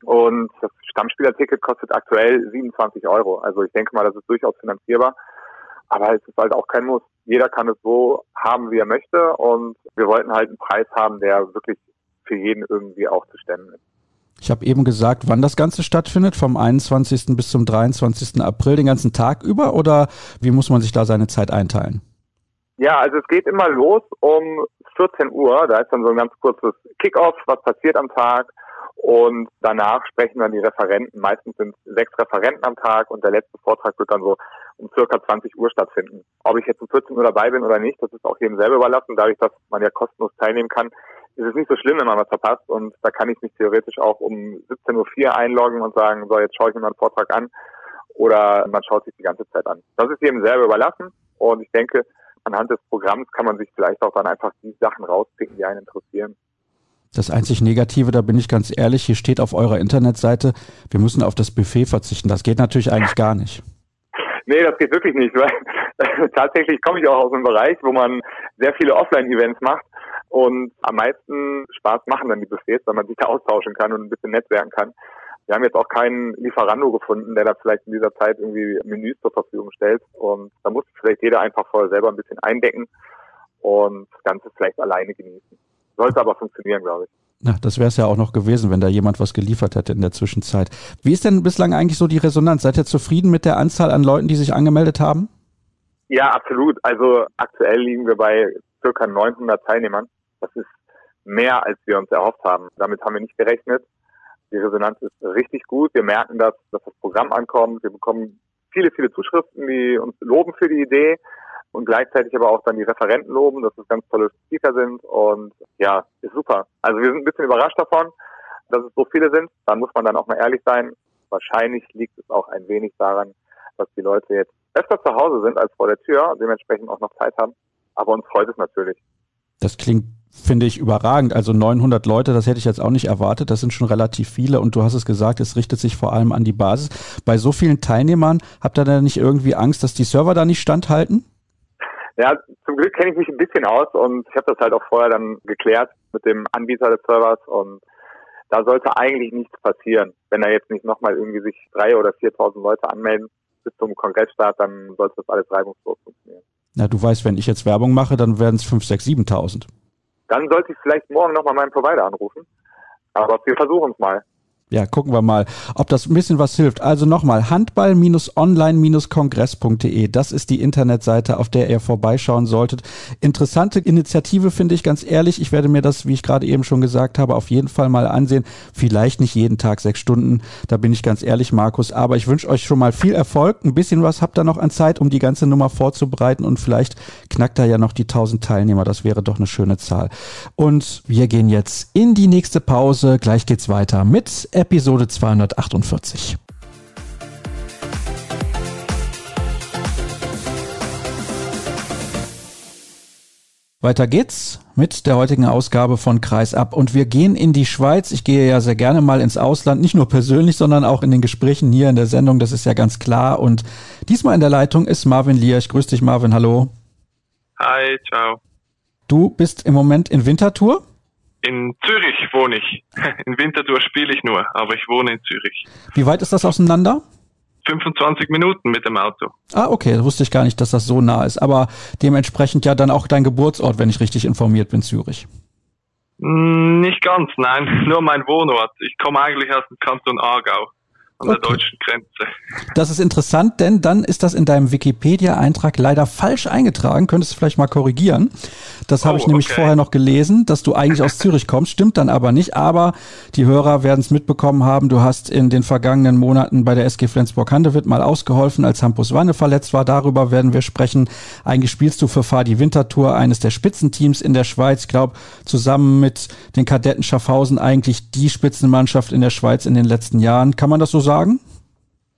Und das Stammspielerticket kostet aktuell 27 Euro. Also ich denke mal, das ist durchaus finanzierbar. Aber es ist halt auch kein Muss. Jeder kann es so haben, wie er möchte. Und wir wollten halt einen Preis haben, der wirklich für jeden irgendwie auch zu stemmen ist. Ich habe eben gesagt, wann das Ganze stattfindet, vom 21. bis zum 23. April, den ganzen Tag über, oder wie muss man sich da seine Zeit einteilen? Ja, also es geht immer los um 14 Uhr, da ist dann so ein ganz kurzes Kickoff, was passiert am Tag und danach sprechen dann die Referenten, meistens sind sechs Referenten am Tag und der letzte Vortrag wird dann so um circa 20 Uhr stattfinden. Ob ich jetzt um 14 Uhr dabei bin oder nicht, das ist auch jedem selber überlassen. Dadurch, dass man ja kostenlos teilnehmen kann, ist es nicht so schlimm, wenn man was verpasst. Und da kann ich mich theoretisch auch um 17.04 Uhr einloggen und sagen, so, jetzt schaue ich mir meinen Vortrag an. Oder man schaut sich die ganze Zeit an. Das ist jedem selber überlassen. Und ich denke, anhand des Programms kann man sich vielleicht auch dann einfach die Sachen rauspicken, die einen interessieren. Das einzig Negative, da bin ich ganz ehrlich, hier steht auf eurer Internetseite, wir müssen auf das Buffet verzichten. Das geht natürlich eigentlich gar nicht. Nee, das geht wirklich nicht, weil tatsächlich komme ich auch aus einem Bereich, wo man sehr viele Offline-Events macht und am meisten Spaß machen dann die Buffets, weil man sich da austauschen kann und ein bisschen netzwerken kann. Wir haben jetzt auch keinen Lieferando gefunden, der da vielleicht in dieser Zeit irgendwie Menüs zur Verfügung stellt und da muss vielleicht jeder einfach vorher selber ein bisschen eindecken und das Ganze vielleicht alleine genießen. Sollte aber funktionieren, glaube ich. Na, das wäre es ja auch noch gewesen, wenn da jemand was geliefert hätte in der Zwischenzeit. Wie ist denn bislang eigentlich so die Resonanz? Seid ihr zufrieden mit der Anzahl an Leuten, die sich angemeldet haben? Ja, absolut. Also aktuell liegen wir bei circa 900 Teilnehmern. Das ist mehr, als wir uns erhofft haben. Damit haben wir nicht gerechnet. Die Resonanz ist richtig gut. Wir merken, dass, dass das Programm ankommt. Wir bekommen viele, viele Zuschriften, die uns loben für die Idee und gleichzeitig aber auch dann die Referenten loben, dass es ganz tolle Speaker sind und ja, ist super. Also wir sind ein bisschen überrascht davon, dass es so viele sind. Dann muss man dann auch mal ehrlich sein. Wahrscheinlich liegt es auch ein wenig daran, dass die Leute jetzt öfter zu Hause sind als vor der Tür, dementsprechend auch noch Zeit haben. Aber uns freut es natürlich. Das klingt finde ich überragend. Also 900 Leute, das hätte ich jetzt auch nicht erwartet. Das sind schon relativ viele. Und du hast es gesagt, es richtet sich vor allem an die Basis. Bei so vielen Teilnehmern, habt ihr da nicht irgendwie Angst, dass die Server da nicht standhalten? Ja, zum Glück kenne ich mich ein bisschen aus und ich habe das halt auch vorher dann geklärt mit dem Anbieter des Servers und da sollte eigentlich nichts passieren. Wenn da jetzt nicht nochmal irgendwie sich drei oder 4.000 Leute anmelden bis zum Kongressstart, dann sollte das alles reibungslos funktionieren. Na, du weißt, wenn ich jetzt Werbung mache, dann werden es 5, 6, 7.000. Dann sollte ich vielleicht morgen nochmal meinen Provider anrufen. Aber wir versuchen es mal. Ja, gucken wir mal, ob das ein bisschen was hilft. Also nochmal, handball-online-kongress.de. Das ist die Internetseite, auf der ihr vorbeischauen solltet. Interessante Initiative, finde ich ganz ehrlich. Ich werde mir das, wie ich gerade eben schon gesagt habe, auf jeden Fall mal ansehen. Vielleicht nicht jeden Tag sechs Stunden. Da bin ich ganz ehrlich, Markus. Aber ich wünsche euch schon mal viel Erfolg. Ein bisschen was habt ihr noch an Zeit, um die ganze Nummer vorzubereiten. Und vielleicht knackt da ja noch die 1000 Teilnehmer. Das wäre doch eine schöne Zahl. Und wir gehen jetzt in die nächste Pause. Gleich geht's weiter mit Episode 248. Weiter geht's mit der heutigen Ausgabe von Kreis ab und wir gehen in die Schweiz. Ich gehe ja sehr gerne mal ins Ausland, nicht nur persönlich, sondern auch in den Gesprächen hier in der Sendung, das ist ja ganz klar. Und diesmal in der Leitung ist Marvin Lier. Ich grüße dich, Marvin. Hallo. Hi, ciao. Du bist im Moment in Winterthur? In Zürich wohne ich. In Winterthur spiele ich nur, aber ich wohne in Zürich. Wie weit ist das auseinander? 25 Minuten mit dem Auto. Ah, okay, das wusste ich gar nicht, dass das so nah ist. Aber dementsprechend ja dann auch dein Geburtsort, wenn ich richtig informiert bin, Zürich. Hm, nicht ganz, nein, nur mein Wohnort. Ich komme eigentlich aus dem Kanton Aargau an okay. der deutschen Grenze. Das ist interessant, denn dann ist das in deinem Wikipedia-Eintrag leider falsch eingetragen. Könntest du vielleicht mal korrigieren? Das oh, habe ich nämlich okay. vorher noch gelesen, dass du eigentlich aus Zürich kommst, stimmt dann aber nicht. Aber die Hörer werden es mitbekommen haben. Du hast in den vergangenen Monaten bei der SG Flensburg-Handewitt mal ausgeholfen, als Hampus Wanne verletzt war. Darüber werden wir sprechen. Eigentlich spielst du für Fadi Winterthur, eines der Spitzenteams in der Schweiz. Ich glaube, zusammen mit den Kadetten Schaffhausen eigentlich die Spitzenmannschaft in der Schweiz in den letzten Jahren. Kann man das so sagen?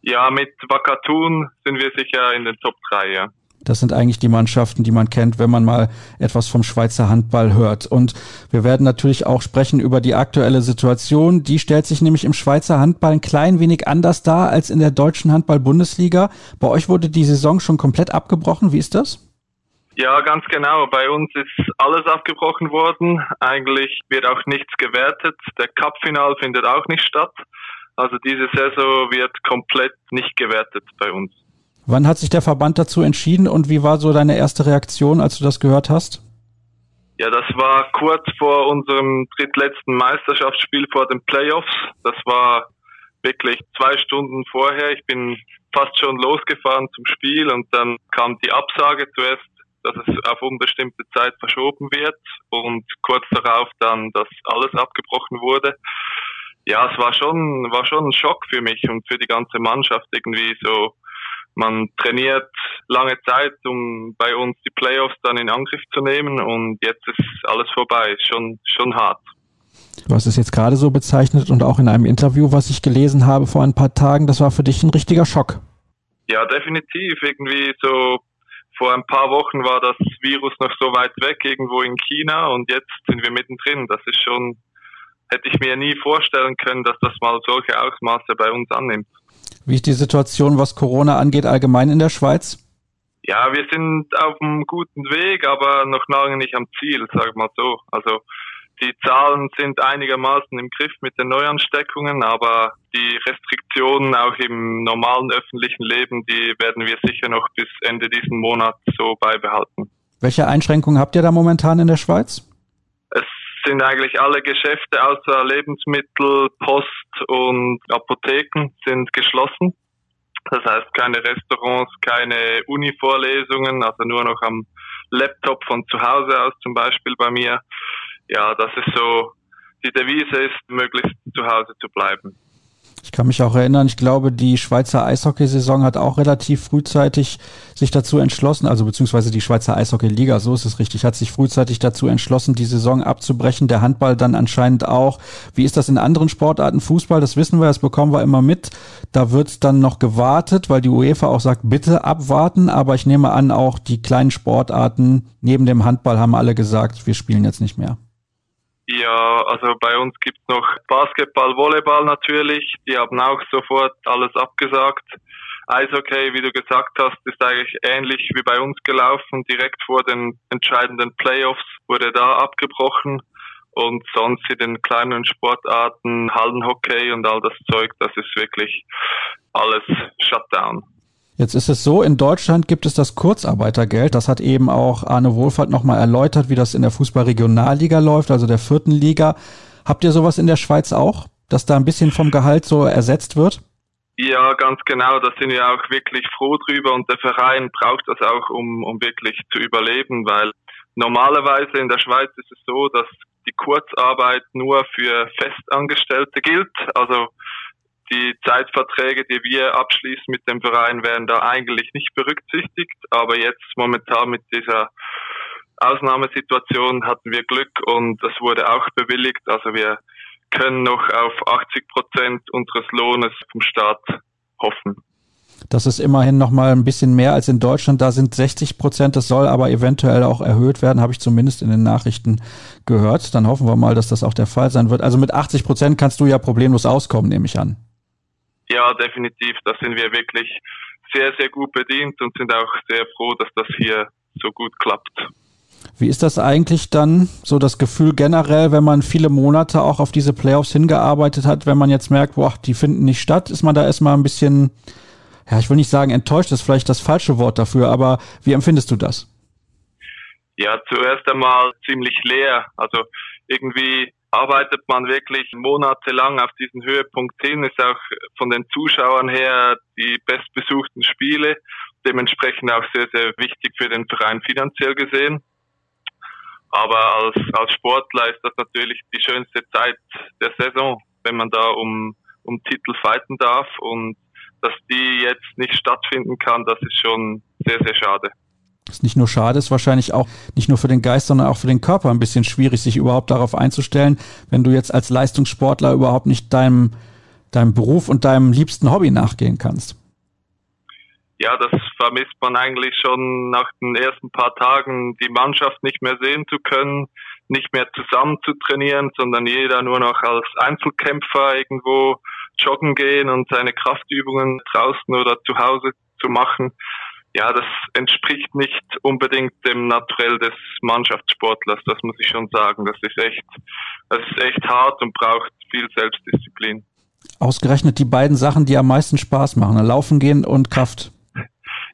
Ja, mit Wakatun sind wir sicher in den Top 3, ja. Das sind eigentlich die Mannschaften, die man kennt, wenn man mal etwas vom Schweizer Handball hört. Und wir werden natürlich auch sprechen über die aktuelle Situation. Die stellt sich nämlich im Schweizer Handball ein klein wenig anders dar als in der deutschen Handball-Bundesliga. Bei euch wurde die Saison schon komplett abgebrochen. Wie ist das? Ja, ganz genau. Bei uns ist alles abgebrochen worden. Eigentlich wird auch nichts gewertet. Der Cup-Final findet auch nicht statt. Also diese Saison wird komplett nicht gewertet bei uns. Wann hat sich der Verband dazu entschieden und wie war so deine erste Reaktion, als du das gehört hast? Ja, das war kurz vor unserem drittletzten Meisterschaftsspiel vor den Playoffs. Das war wirklich zwei Stunden vorher. Ich bin fast schon losgefahren zum Spiel und dann kam die Absage zuerst, dass es auf unbestimmte Zeit verschoben wird und kurz darauf dann, dass alles abgebrochen wurde ja, es war schon, war schon ein Schock für mich und für die ganze Mannschaft irgendwie so. Man trainiert lange Zeit, um bei uns die Playoffs dann in Angriff zu nehmen und jetzt ist alles vorbei. Schon, schon hart. Du hast es jetzt gerade so bezeichnet und auch in einem Interview, was ich gelesen habe vor ein paar Tagen, das war für dich ein richtiger Schock. Ja, definitiv. Irgendwie so vor ein paar Wochen war das Virus noch so weit weg, irgendwo in China und jetzt sind wir mittendrin. Das ist schon hätte ich mir nie vorstellen können, dass das mal solche Ausmaße bei uns annimmt. Wie ist die Situation, was Corona angeht, allgemein in der Schweiz? Ja, wir sind auf einem guten Weg, aber noch lange nicht am Ziel, sag mal so. Also die Zahlen sind einigermaßen im Griff mit den Neuansteckungen, aber die Restriktionen auch im normalen öffentlichen Leben, die werden wir sicher noch bis Ende diesen Monats so beibehalten. Welche Einschränkungen habt ihr da momentan in der Schweiz? Sind eigentlich alle Geschäfte außer Lebensmittel, Post und Apotheken sind geschlossen. Das heißt keine Restaurants, keine Uni-Vorlesungen, also nur noch am Laptop von zu Hause aus zum Beispiel bei mir. Ja, das ist so, die Devise ist, möglichst zu Hause zu bleiben. Ich kann mich auch erinnern, ich glaube, die Schweizer Eishockeysaison hat auch relativ frühzeitig sich dazu entschlossen, also beziehungsweise die Schweizer Eishockeyliga, so ist es richtig, hat sich frühzeitig dazu entschlossen, die Saison abzubrechen. Der Handball dann anscheinend auch. Wie ist das in anderen Sportarten? Fußball, das wissen wir, das bekommen wir immer mit. Da wird dann noch gewartet, weil die UEFA auch sagt, bitte abwarten. Aber ich nehme an, auch die kleinen Sportarten neben dem Handball haben alle gesagt, wir spielen jetzt nicht mehr. Ja, also bei uns gibt's noch Basketball, Volleyball natürlich. Die haben auch sofort alles abgesagt. Eishockey, wie du gesagt hast, ist eigentlich ähnlich wie bei uns gelaufen. Direkt vor den entscheidenden Playoffs wurde da abgebrochen. Und sonst in den kleinen Sportarten, Hallenhockey und all das Zeug, das ist wirklich alles Shutdown. Jetzt ist es so, in Deutschland gibt es das Kurzarbeitergeld. Das hat eben auch Arne Wohlfahrt nochmal erläutert, wie das in der Fußballregionalliga läuft, also der vierten Liga. Habt ihr sowas in der Schweiz auch, dass da ein bisschen vom Gehalt so ersetzt wird? Ja, ganz genau. Da sind wir auch wirklich froh drüber und der Verein braucht das auch, um, um wirklich zu überleben, weil normalerweise in der Schweiz ist es so, dass die Kurzarbeit nur für Festangestellte gilt. Also die Zeitverträge, die wir abschließen mit dem Verein, werden da eigentlich nicht berücksichtigt. Aber jetzt momentan mit dieser Ausnahmesituation hatten wir Glück und das wurde auch bewilligt. Also wir können noch auf 80 Prozent unseres Lohnes vom Staat hoffen. Das ist immerhin noch mal ein bisschen mehr als in Deutschland. Da sind 60 Prozent. Das soll aber eventuell auch erhöht werden, habe ich zumindest in den Nachrichten gehört. Dann hoffen wir mal, dass das auch der Fall sein wird. Also mit 80 Prozent kannst du ja problemlos auskommen, nehme ich an. Ja, definitiv. Da sind wir wirklich sehr, sehr gut bedient und sind auch sehr froh, dass das hier so gut klappt. Wie ist das eigentlich dann so das Gefühl generell, wenn man viele Monate auch auf diese Playoffs hingearbeitet hat, wenn man jetzt merkt, boah, die finden nicht statt, ist man da erstmal ein bisschen, ja, ich will nicht sagen enttäuscht, das ist vielleicht das falsche Wort dafür, aber wie empfindest du das? Ja, zuerst einmal ziemlich leer. Also irgendwie arbeitet man wirklich monatelang auf diesen Höhepunkt hin, ist auch von den Zuschauern her die bestbesuchten Spiele, dementsprechend auch sehr, sehr wichtig für den Verein finanziell gesehen. Aber als, als Sportler ist das natürlich die schönste Zeit der Saison, wenn man da um, um Titel fighten darf und dass die jetzt nicht stattfinden kann, das ist schon sehr, sehr schade. Ist nicht nur schade, ist wahrscheinlich auch nicht nur für den Geist, sondern auch für den Körper ein bisschen schwierig, sich überhaupt darauf einzustellen, wenn du jetzt als Leistungssportler überhaupt nicht deinem, deinem Beruf und deinem liebsten Hobby nachgehen kannst. Ja, das vermisst man eigentlich schon nach den ersten paar Tagen, die Mannschaft nicht mehr sehen zu können, nicht mehr zusammen zu trainieren, sondern jeder nur noch als Einzelkämpfer irgendwo joggen gehen und seine Kraftübungen draußen oder zu Hause zu machen ja, das entspricht nicht unbedingt dem Naturell des Mannschaftssportlers, das muss ich schon sagen. Das ist echt, das ist echt hart und braucht viel Selbstdisziplin. Ausgerechnet die beiden Sachen, die am meisten Spaß machen, ne? Laufen gehen und Kraft.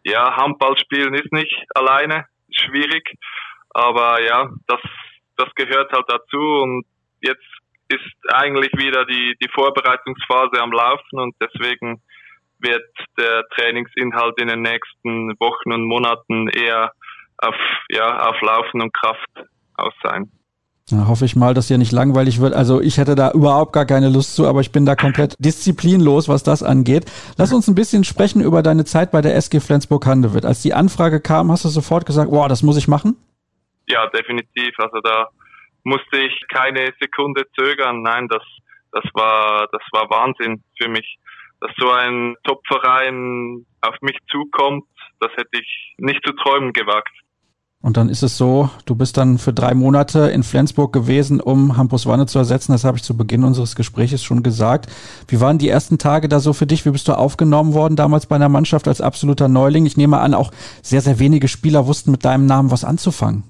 Ja, Handball spielen ist nicht alleine, schwierig, aber ja, das, das gehört halt dazu und jetzt ist eigentlich wieder die, die Vorbereitungsphase am Laufen und deswegen wird der Trainingsinhalt in den nächsten Wochen und Monaten eher auf, ja, auf Laufen und Kraft aus sein. Da hoffe ich mal, dass dir nicht langweilig wird. Also ich hätte da überhaupt gar keine Lust zu, aber ich bin da komplett disziplinlos, was das angeht. Lass uns ein bisschen sprechen über deine Zeit bei der SG Flensburg-Handewitt. Als die Anfrage kam, hast du sofort gesagt, wow, das muss ich machen? Ja, definitiv. Also da musste ich keine Sekunde zögern. Nein, das, das war, das war Wahnsinn für mich dass so ein Topverein auf mich zukommt, das hätte ich nicht zu träumen gewagt. Und dann ist es so, du bist dann für drei Monate in Flensburg gewesen, um Hampus Wanne zu ersetzen. Das habe ich zu Beginn unseres Gespräches schon gesagt. Wie waren die ersten Tage da so für dich? Wie bist du aufgenommen worden damals bei einer Mannschaft als absoluter Neuling? Ich nehme an, auch sehr, sehr wenige Spieler wussten mit deinem Namen was anzufangen.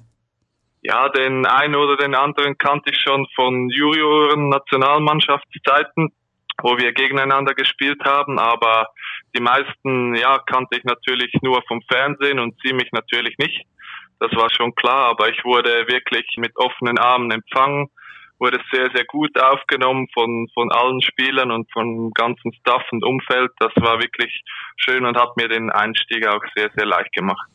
Ja, den einen oder den anderen kannte ich schon von Junioren-Nationalmannschaftszeiten wo wir gegeneinander gespielt haben, aber die meisten, ja, kannte ich natürlich nur vom Fernsehen und sie mich natürlich nicht. Das war schon klar, aber ich wurde wirklich mit offenen Armen empfangen, wurde sehr, sehr gut aufgenommen von, von allen Spielern und vom ganzen Staff und Umfeld. Das war wirklich schön und hat mir den Einstieg auch sehr, sehr leicht gemacht.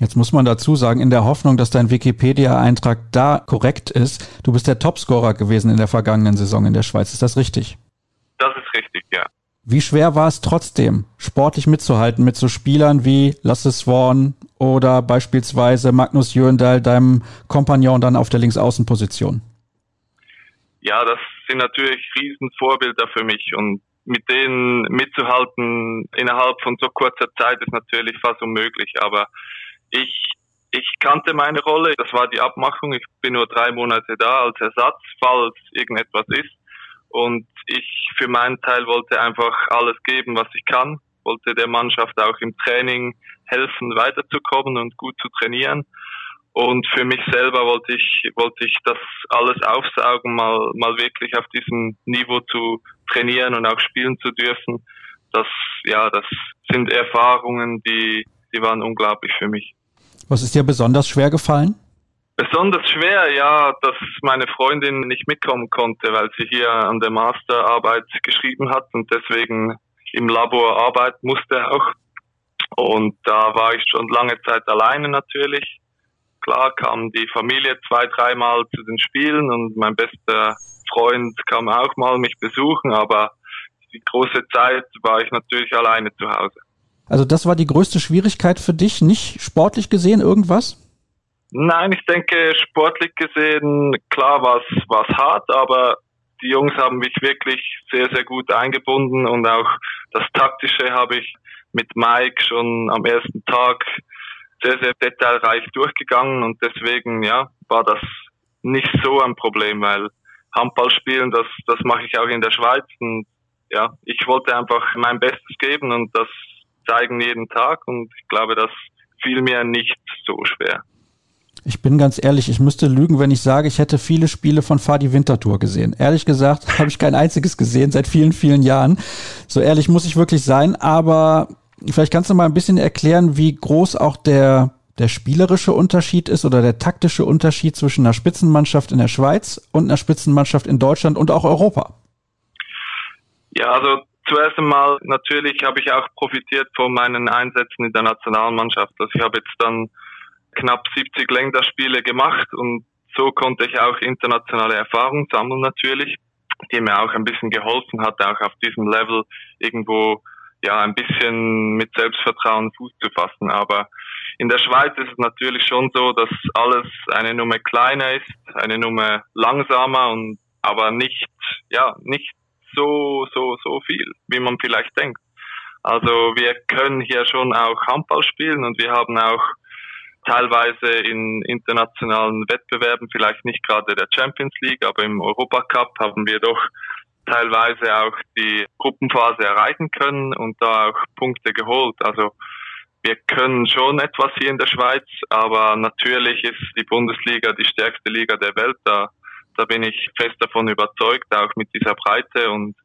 Jetzt muss man dazu sagen, in der Hoffnung, dass dein Wikipedia-Eintrag da korrekt ist, du bist der Topscorer gewesen in der vergangenen Saison in der Schweiz. Ist das richtig? Das ist richtig, ja. Wie schwer war es trotzdem, sportlich mitzuhalten mit so Spielern wie Lasse Swan oder beispielsweise Magnus Jöndal, deinem Kompagnon dann auf der Linksaußenposition? Ja, das sind natürlich Riesenvorbilder für mich und mit denen mitzuhalten innerhalb von so kurzer Zeit ist natürlich fast unmöglich, aber ich ich kannte meine Rolle, das war die Abmachung. Ich bin nur drei Monate da als Ersatz, falls irgendetwas ist. Und ich für meinen Teil wollte einfach alles geben, was ich kann, wollte der Mannschaft auch im Training helfen, weiterzukommen und gut zu trainieren. Und für mich selber wollte ich, wollte ich das alles aufsaugen, mal, mal wirklich auf diesem Niveau zu trainieren und auch spielen zu dürfen. Das, ja, das sind Erfahrungen, die, die waren unglaublich für mich. Was ist dir besonders schwer gefallen? Besonders schwer, ja, dass meine Freundin nicht mitkommen konnte, weil sie hier an der Masterarbeit geschrieben hat und deswegen im Labor arbeiten musste auch. Und da war ich schon lange Zeit alleine natürlich. Klar kam die Familie zwei, dreimal zu den Spielen und mein bester Freund kam auch mal mich besuchen, aber die große Zeit war ich natürlich alleine zu Hause. Also das war die größte Schwierigkeit für dich, nicht sportlich gesehen irgendwas? Nein, ich denke sportlich gesehen, klar war es hart, aber die Jungs haben mich wirklich sehr, sehr gut eingebunden und auch das Taktische habe ich mit Mike schon am ersten Tag sehr, sehr detailreich durchgegangen und deswegen, ja, war das nicht so ein Problem, weil Handball spielen, das, das mache ich auch in der Schweiz und ja, ich wollte einfach mein Bestes geben und das zeigen jeden Tag und ich glaube, das fiel mir nicht so schwer. Ich bin ganz ehrlich, ich müsste lügen, wenn ich sage, ich hätte viele Spiele von Fadi Wintertour gesehen. Ehrlich gesagt habe ich kein einziges gesehen seit vielen, vielen Jahren. So ehrlich muss ich wirklich sein, aber vielleicht kannst du mal ein bisschen erklären, wie groß auch der, der spielerische Unterschied ist oder der taktische Unterschied zwischen einer Spitzenmannschaft in der Schweiz und einer Spitzenmannschaft in Deutschland und auch Europa. Ja, also zuerst einmal natürlich habe ich auch profitiert von meinen Einsätzen in der Nationalmannschaft. Also ich habe jetzt dann knapp 70 Länderspiele gemacht und so konnte ich auch internationale Erfahrung sammeln natürlich, die mir auch ein bisschen geholfen hat, auch auf diesem Level irgendwo ja ein bisschen mit Selbstvertrauen Fuß zu fassen. Aber in der Schweiz ist es natürlich schon so, dass alles eine Nummer kleiner ist, eine Nummer langsamer und aber nicht ja nicht so, so, so viel, wie man vielleicht denkt. Also wir können hier schon auch Handball spielen und wir haben auch teilweise in internationalen Wettbewerben, vielleicht nicht gerade der Champions League, aber im Europacup haben wir doch teilweise auch die Gruppenphase erreichen können und da auch Punkte geholt. Also wir können schon etwas hier in der Schweiz, aber natürlich ist die Bundesliga die stärkste Liga der Welt. Da da bin ich fest davon überzeugt, auch mit dieser Breite und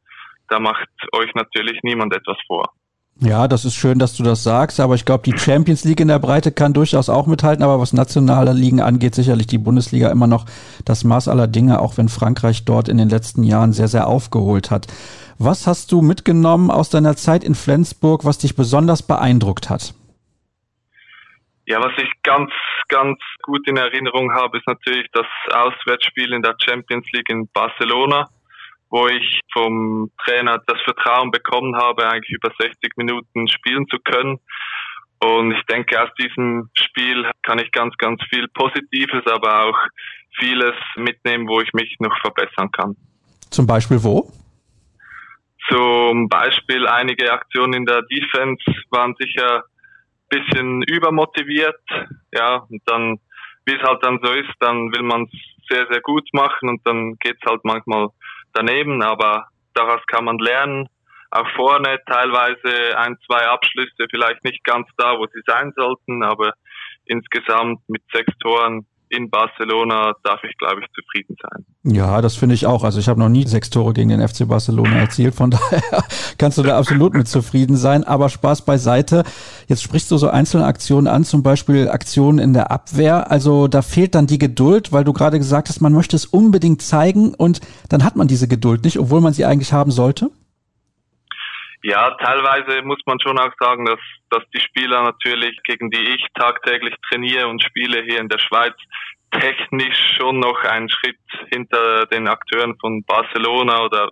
da macht euch natürlich niemand etwas vor. Ja, das ist schön, dass du das sagst, aber ich glaube, die Champions League in der Breite kann durchaus auch mithalten, aber was nationale Ligen angeht, sicherlich die Bundesliga immer noch das Maß aller Dinge, auch wenn Frankreich dort in den letzten Jahren sehr, sehr aufgeholt hat. Was hast du mitgenommen aus deiner Zeit in Flensburg, was dich besonders beeindruckt hat? Ja, was ich ganz, ganz gut in Erinnerung habe, ist natürlich das Auswärtsspiel in der Champions League in Barcelona, wo ich vom Trainer das Vertrauen bekommen habe, eigentlich über 60 Minuten spielen zu können. Und ich denke, aus diesem Spiel kann ich ganz, ganz viel Positives, aber auch vieles mitnehmen, wo ich mich noch verbessern kann. Zum Beispiel wo? Zum Beispiel einige Aktionen in der Defense waren sicher bisschen übermotiviert, ja, und dann, wie es halt dann so ist, dann will man es sehr, sehr gut machen und dann geht's halt manchmal daneben, aber daraus kann man lernen. Auch vorne teilweise ein, zwei Abschlüsse, vielleicht nicht ganz da, wo sie sein sollten, aber insgesamt mit sechs Toren in Barcelona darf ich, glaube ich, zufrieden sein. Ja, das finde ich auch. Also ich habe noch nie sechs Tore gegen den FC Barcelona erzielt. Von daher kannst du da absolut mit zufrieden sein. Aber Spaß beiseite. Jetzt sprichst du so einzelne Aktionen an, zum Beispiel Aktionen in der Abwehr. Also da fehlt dann die Geduld, weil du gerade gesagt hast, man möchte es unbedingt zeigen und dann hat man diese Geduld nicht, obwohl man sie eigentlich haben sollte. Ja, teilweise muss man schon auch sagen, dass, dass die Spieler natürlich, gegen die ich tagtäglich trainiere und spiele hier in der Schweiz, technisch schon noch einen Schritt hinter den Akteuren von Barcelona oder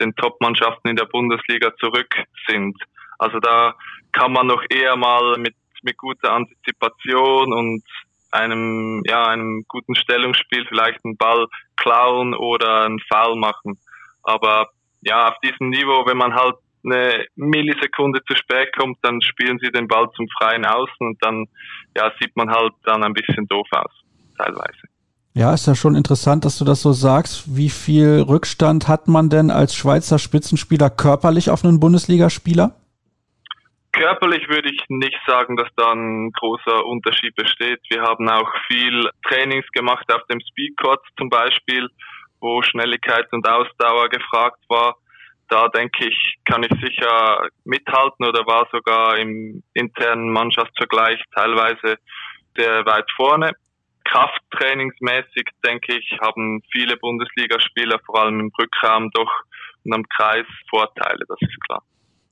den Top-Mannschaften in der Bundesliga zurück sind. Also da kann man noch eher mal mit, mit guter Antizipation und einem, ja, einem guten Stellungsspiel vielleicht einen Ball klauen oder einen Foul machen. Aber ja, auf diesem Niveau, wenn man halt eine Millisekunde zu spät kommt, dann spielen sie den Ball zum freien Außen und dann ja, sieht man halt dann ein bisschen doof aus, teilweise. Ja, ist ja schon interessant, dass du das so sagst. Wie viel Rückstand hat man denn als Schweizer Spitzenspieler körperlich auf einen Bundesligaspieler? Körperlich würde ich nicht sagen, dass da ein großer Unterschied besteht. Wir haben auch viel Trainings gemacht auf dem Speedcourt zum Beispiel, wo Schnelligkeit und Ausdauer gefragt war. Da denke ich, kann ich sicher mithalten oder war sogar im internen Mannschaftsvergleich teilweise sehr weit vorne. Krafttrainingsmäßig, denke ich, haben viele Bundesligaspieler, vor allem im Rückraum, doch und am Kreis Vorteile, das ist klar.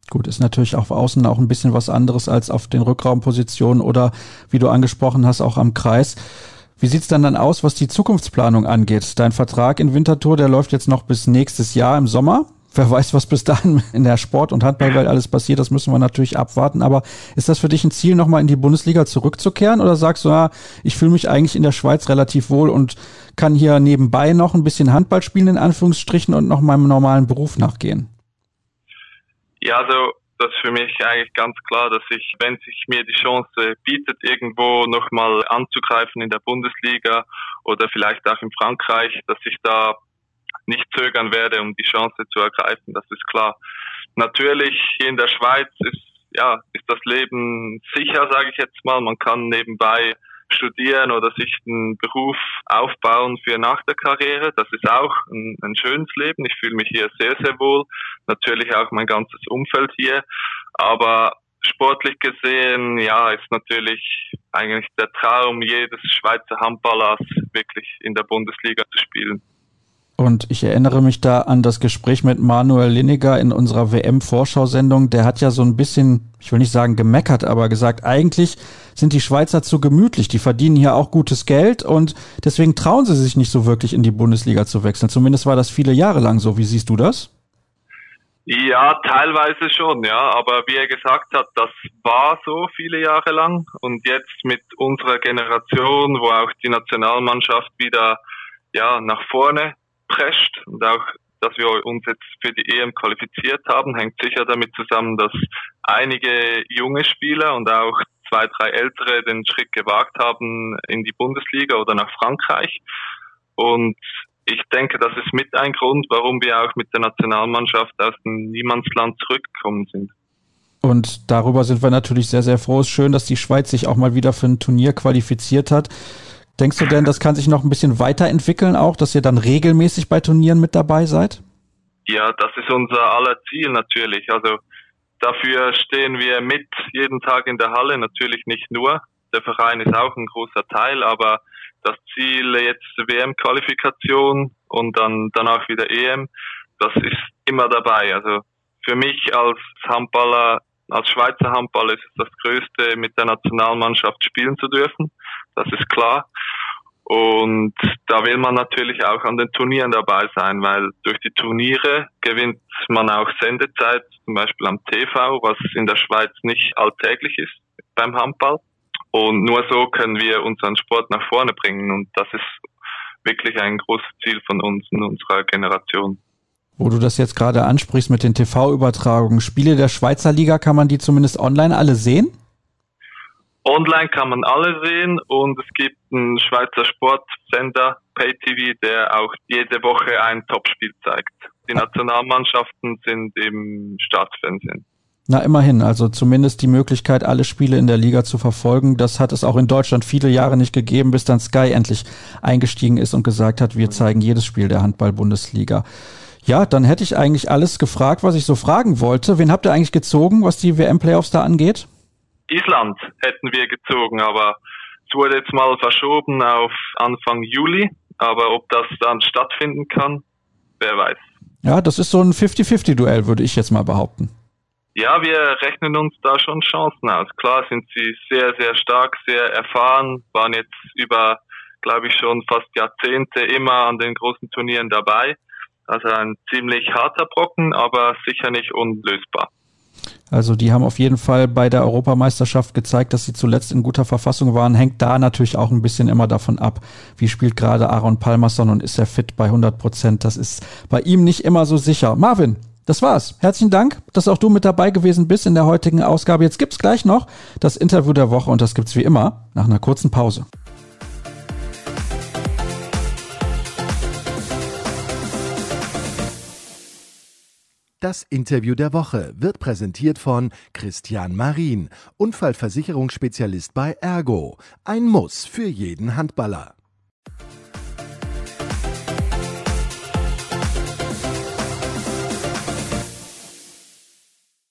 Gut, ist natürlich auf Außen auch ein bisschen was anderes als auf den Rückraumpositionen oder, wie du angesprochen hast, auch am Kreis. Wie sieht's dann dann aus, was die Zukunftsplanung angeht? Dein Vertrag in Winterthur, der läuft jetzt noch bis nächstes Jahr im Sommer wer weiß, was bis dahin in der Sport- und Handballwelt alles passiert, das müssen wir natürlich abwarten. Aber ist das für dich ein Ziel, nochmal in die Bundesliga zurückzukehren? Oder sagst du, ja, ich fühle mich eigentlich in der Schweiz relativ wohl und kann hier nebenbei noch ein bisschen Handball spielen, in Anführungsstrichen, und noch meinem normalen Beruf nachgehen? Ja, also das ist für mich eigentlich ganz klar, dass ich, wenn sich mir die Chance bietet, irgendwo nochmal anzugreifen in der Bundesliga oder vielleicht auch in Frankreich, dass ich da nicht zögern werde, um die Chance zu ergreifen. Das ist klar. Natürlich hier in der Schweiz ist ja ist das Leben sicher, sage ich jetzt mal. Man kann nebenbei studieren oder sich einen Beruf aufbauen für nach der Karriere. Das ist auch ein, ein schönes Leben. Ich fühle mich hier sehr, sehr wohl. Natürlich auch mein ganzes Umfeld hier. Aber sportlich gesehen, ja, ist natürlich eigentlich der Traum jedes Schweizer Handballers, wirklich in der Bundesliga zu spielen. Und ich erinnere mich da an das Gespräch mit Manuel Lineker in unserer WM-Vorschau-Sendung. Der hat ja so ein bisschen, ich will nicht sagen gemeckert, aber gesagt, eigentlich sind die Schweizer zu gemütlich. Die verdienen hier auch gutes Geld und deswegen trauen sie sich nicht so wirklich in die Bundesliga zu wechseln. Zumindest war das viele Jahre lang so. Wie siehst du das? Ja, teilweise schon, ja. Aber wie er gesagt hat, das war so viele Jahre lang. Und jetzt mit unserer Generation, wo auch die Nationalmannschaft wieder ja, nach vorne prescht und auch, dass wir uns jetzt für die EM qualifiziert haben, hängt sicher damit zusammen, dass einige junge Spieler und auch zwei, drei ältere den Schritt gewagt haben in die Bundesliga oder nach Frankreich. Und ich denke, das ist mit ein Grund, warum wir auch mit der Nationalmannschaft aus dem Niemandsland zurückgekommen sind. Und darüber sind wir natürlich sehr, sehr froh. Es ist schön, dass die Schweiz sich auch mal wieder für ein Turnier qualifiziert hat. Denkst du denn, das kann sich noch ein bisschen weiterentwickeln auch, dass ihr dann regelmäßig bei Turnieren mit dabei seid? Ja, das ist unser aller Ziel natürlich. Also dafür stehen wir mit jeden Tag in der Halle, natürlich nicht nur. Der Verein ist auch ein großer Teil, aber das Ziel jetzt WM-Qualifikation und dann danach wieder EM, das ist immer dabei. Also für mich als Handballer, als Schweizer Handballer ist es das Größte, mit der Nationalmannschaft spielen zu dürfen. Das ist klar. Und da will man natürlich auch an den Turnieren dabei sein, weil durch die Turniere gewinnt man auch Sendezeit, zum Beispiel am TV, was in der Schweiz nicht alltäglich ist beim Handball. Und nur so können wir unseren Sport nach vorne bringen. Und das ist wirklich ein großes Ziel von uns in unserer Generation. Wo du das jetzt gerade ansprichst mit den TV-Übertragungen, Spiele der Schweizer Liga, kann man die zumindest online alle sehen? Online kann man alle sehen und es gibt einen Schweizer Sportsender, PayTV, der auch jede Woche ein Topspiel zeigt. Die Nationalmannschaften sind im Staatsfernsehen. Na, immerhin, also zumindest die Möglichkeit, alle Spiele in der Liga zu verfolgen. Das hat es auch in Deutschland viele Jahre nicht gegeben, bis dann Sky endlich eingestiegen ist und gesagt hat, wir zeigen jedes Spiel der Handball-Bundesliga. Ja, dann hätte ich eigentlich alles gefragt, was ich so fragen wollte. Wen habt ihr eigentlich gezogen, was die WM-Playoffs da angeht? Island hätten wir gezogen, aber es wurde jetzt mal verschoben auf Anfang Juli. Aber ob das dann stattfinden kann, wer weiß. Ja, das ist so ein 50-50-Duell, würde ich jetzt mal behaupten. Ja, wir rechnen uns da schon Chancen aus. Klar sind sie sehr, sehr stark, sehr erfahren, waren jetzt über, glaube ich, schon fast Jahrzehnte immer an den großen Turnieren dabei. Also ein ziemlich harter Brocken, aber sicher nicht unlösbar. Also die haben auf jeden Fall bei der Europameisterschaft gezeigt, dass sie zuletzt in guter Verfassung waren. Hängt da natürlich auch ein bisschen immer davon ab, wie spielt gerade Aaron Palmerson und ist er fit bei 100 Prozent. Das ist bei ihm nicht immer so sicher. Marvin, Das war's. Herzlichen Dank, dass auch du mit dabei gewesen bist in der heutigen Ausgabe. Jetzt gibt's gleich noch das Interview der Woche und das gibt's wie immer nach einer kurzen Pause. Das Interview der Woche wird präsentiert von Christian Marin, Unfallversicherungsspezialist bei Ergo. Ein Muss für jeden Handballer.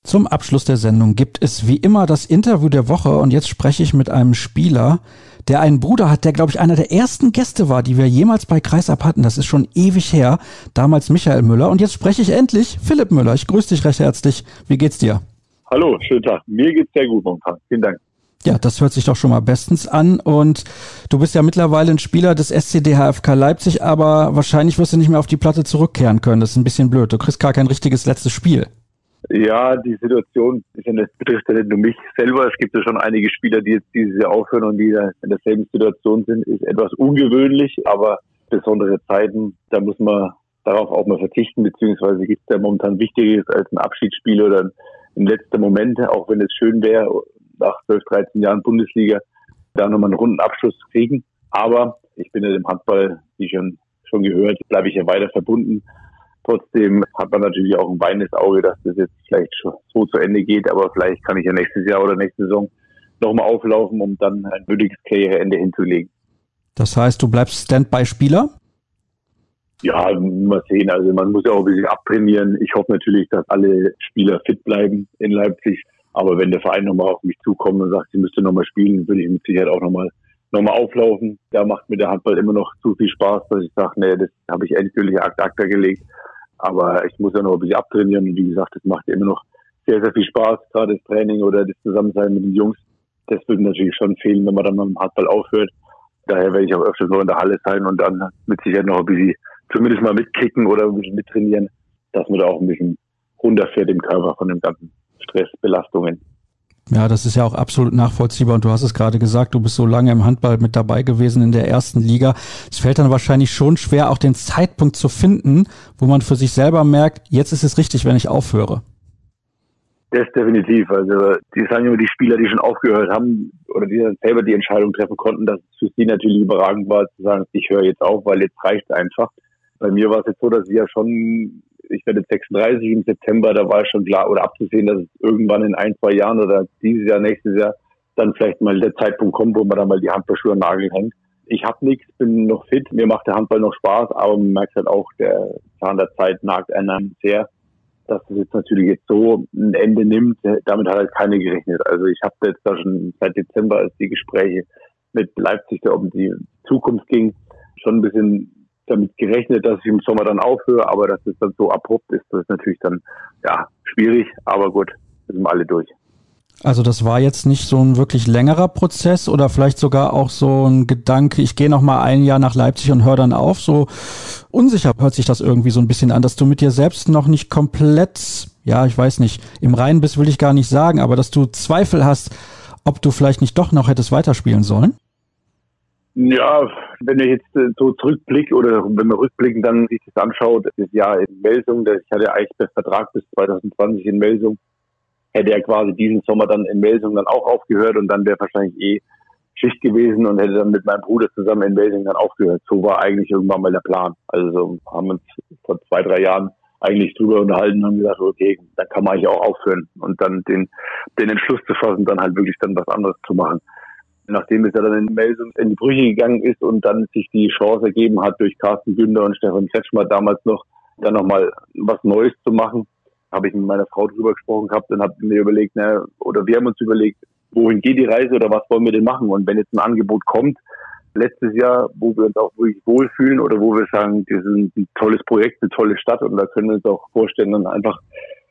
Zum Abschluss der Sendung gibt es wie immer das Interview der Woche und jetzt spreche ich mit einem Spieler, der einen Bruder hat, der glaube ich einer der ersten Gäste war, die wir jemals bei Kreisab hatten. Das ist schon ewig her. Damals Michael Müller und jetzt spreche ich endlich Philipp Müller. Ich grüße dich recht herzlich. Wie geht's dir? Hallo, schönen Tag. Mir geht's sehr gut momentan. Vielen Dank. Ja, das hört sich doch schon mal bestens an. Und du bist ja mittlerweile ein Spieler des SCDHFK Leipzig, aber wahrscheinlich wirst du nicht mehr auf die Platte zurückkehren können. Das ist ein bisschen blöd. Du kriegst gar kein richtiges letztes Spiel. Ja, die Situation das betrifft ja nicht nur mich selber. Es gibt ja schon einige Spieler, die jetzt dieses Jahr aufhören und die in derselben Situation sind. Ist etwas ungewöhnlich, aber besondere Zeiten, da muss man darauf auch mal verzichten, beziehungsweise gibt es ja momentan Wichtiges als ein Abschiedsspiel oder ein letzter Moment, auch wenn es schön wäre, nach 12, 13 Jahren Bundesliga da nochmal einen runden Abschluss zu kriegen. Aber ich bin ja dem Handball, wie schon, schon gehört, bleibe ich ja weiter verbunden. Trotzdem hat man natürlich auch ein weinendes Auge, dass das jetzt vielleicht so zu Ende geht, aber vielleicht kann ich ja nächstes Jahr oder nächste Saison nochmal auflaufen, um dann ein würdiges Karriereende hinzulegen. Das heißt, du bleibst Standby-Spieler? Ja, mal sehen. Also man muss ja auch ein bisschen abtrainieren. Ich hoffe natürlich, dass alle Spieler fit bleiben in Leipzig. Aber wenn der Verein nochmal auf mich zukommt und sagt, sie müsste nochmal spielen, würde ich mit Sicherheit auch nochmal nochmal auflaufen. Da macht mir der Handball immer noch zu viel Spaß, dass ich sage, nee, das habe ich endgültig Akt Akta gelegt. Aber ich muss ja noch ein bisschen abtrainieren. Und wie gesagt, das macht immer noch sehr, sehr viel Spaß, gerade das Training oder das Zusammensein mit den Jungs. Das würde natürlich schon fehlen, wenn man dann mit dem Handball aufhört. Daher werde ich auch öfters noch in der Halle sein und dann mit Sicherheit noch ein bisschen zumindest mal mitkicken oder ein bisschen mittrainieren, dass man da auch ein bisschen runterfährt im Körper von den ganzen Stressbelastungen. Ja, das ist ja auch absolut nachvollziehbar und du hast es gerade gesagt, du bist so lange im Handball mit dabei gewesen in der ersten Liga. Es fällt dann wahrscheinlich schon schwer, auch den Zeitpunkt zu finden, wo man für sich selber merkt, jetzt ist es richtig, wenn ich aufhöre. Das definitiv. Also die sagen immer die Spieler, die schon aufgehört haben oder die dann selber die Entscheidung treffen konnten, dass es für sie natürlich überragend war, zu sagen, ich höre jetzt auf, weil jetzt reicht einfach. Bei mir war es jetzt so, dass ich ja schon ich werde 36 im September, da war schon klar oder abzusehen, dass es irgendwann in ein, zwei Jahren oder dieses Jahr, nächstes Jahr dann vielleicht mal der Zeitpunkt kommt, wo man dann mal die Handballschuhe an Nagel hängt. Ich habe nichts, bin noch fit, mir macht der Handball noch Spaß, aber man merkt halt auch, der Zahn der Zeit nagt einem sehr, dass es jetzt natürlich jetzt so ein Ende nimmt. Damit hat halt keiner gerechnet. Also ich habe jetzt da schon seit Dezember, als die Gespräche mit Leipzig da um die Zukunft ging, schon ein bisschen damit gerechnet, dass ich im Sommer dann aufhöre, aber dass es dann so abrupt ist, das ist natürlich dann ja schwierig, aber gut, sind wir alle durch. Also das war jetzt nicht so ein wirklich längerer Prozess oder vielleicht sogar auch so ein Gedanke, ich gehe noch mal ein Jahr nach Leipzig und höre dann auf. So unsicher hört sich das irgendwie so ein bisschen an, dass du mit dir selbst noch nicht komplett, ja, ich weiß nicht, im Reinen bist, will ich gar nicht sagen, aber dass du Zweifel hast, ob du vielleicht nicht doch noch hättest weiterspielen sollen? Ja, wenn ich jetzt äh, so zurückblicke oder wenn man rückblickend dann sich das anschaut, das Jahr in Melsung, ich hatte eigentlich den Vertrag bis 2020 in Melsung, hätte er quasi diesen Sommer dann in Melsung dann auch aufgehört und dann wäre wahrscheinlich eh Schicht gewesen und hätte dann mit meinem Bruder zusammen in Melsung dann aufgehört. So war eigentlich irgendwann mal der Plan. Also so haben uns vor zwei, drei Jahren eigentlich drüber unterhalten und gesagt, okay, dann kann man eigentlich auch aufhören und dann den, den Entschluss zu fassen, dann halt wirklich dann was anderes zu machen nachdem es ja dann in Melsung in die Brüche gegangen ist und dann sich die Chance ergeben hat, durch Carsten Günder und Stefan Kretschmer damals noch, dann nochmal was Neues zu machen, habe ich mit meiner Frau drüber gesprochen gehabt und habe mir überlegt, na, oder wir haben uns überlegt, wohin geht die Reise oder was wollen wir denn machen? Und wenn jetzt ein Angebot kommt, letztes Jahr, wo wir uns auch wirklich wohlfühlen oder wo wir sagen, das ist ein tolles Projekt, eine tolle Stadt und da können wir uns auch vorstellen, dann einfach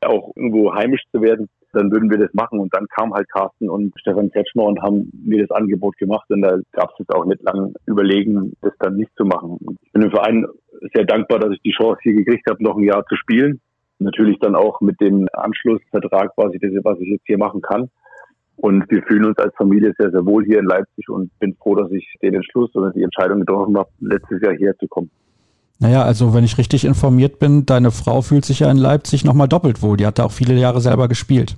auch irgendwo heimisch zu werden, dann würden wir das machen. Und dann kam halt Carsten und Stefan Kretschmer und haben mir das Angebot gemacht. Und da gab es jetzt auch nicht lange überlegen, das dann nicht zu machen. Ich bin dem Verein sehr dankbar, dass ich die Chance hier gekriegt habe, noch ein Jahr zu spielen. Natürlich dann auch mit dem Anschlussvertrag, was ich, was ich jetzt hier machen kann. Und wir fühlen uns als Familie sehr, sehr wohl hier in Leipzig und bin froh, dass ich den Entschluss oder die Entscheidung getroffen habe, letztes Jahr hierher zu kommen. Naja, also wenn ich richtig informiert bin, deine Frau fühlt sich ja in Leipzig nochmal doppelt wohl. Die hat da auch viele Jahre selber gespielt.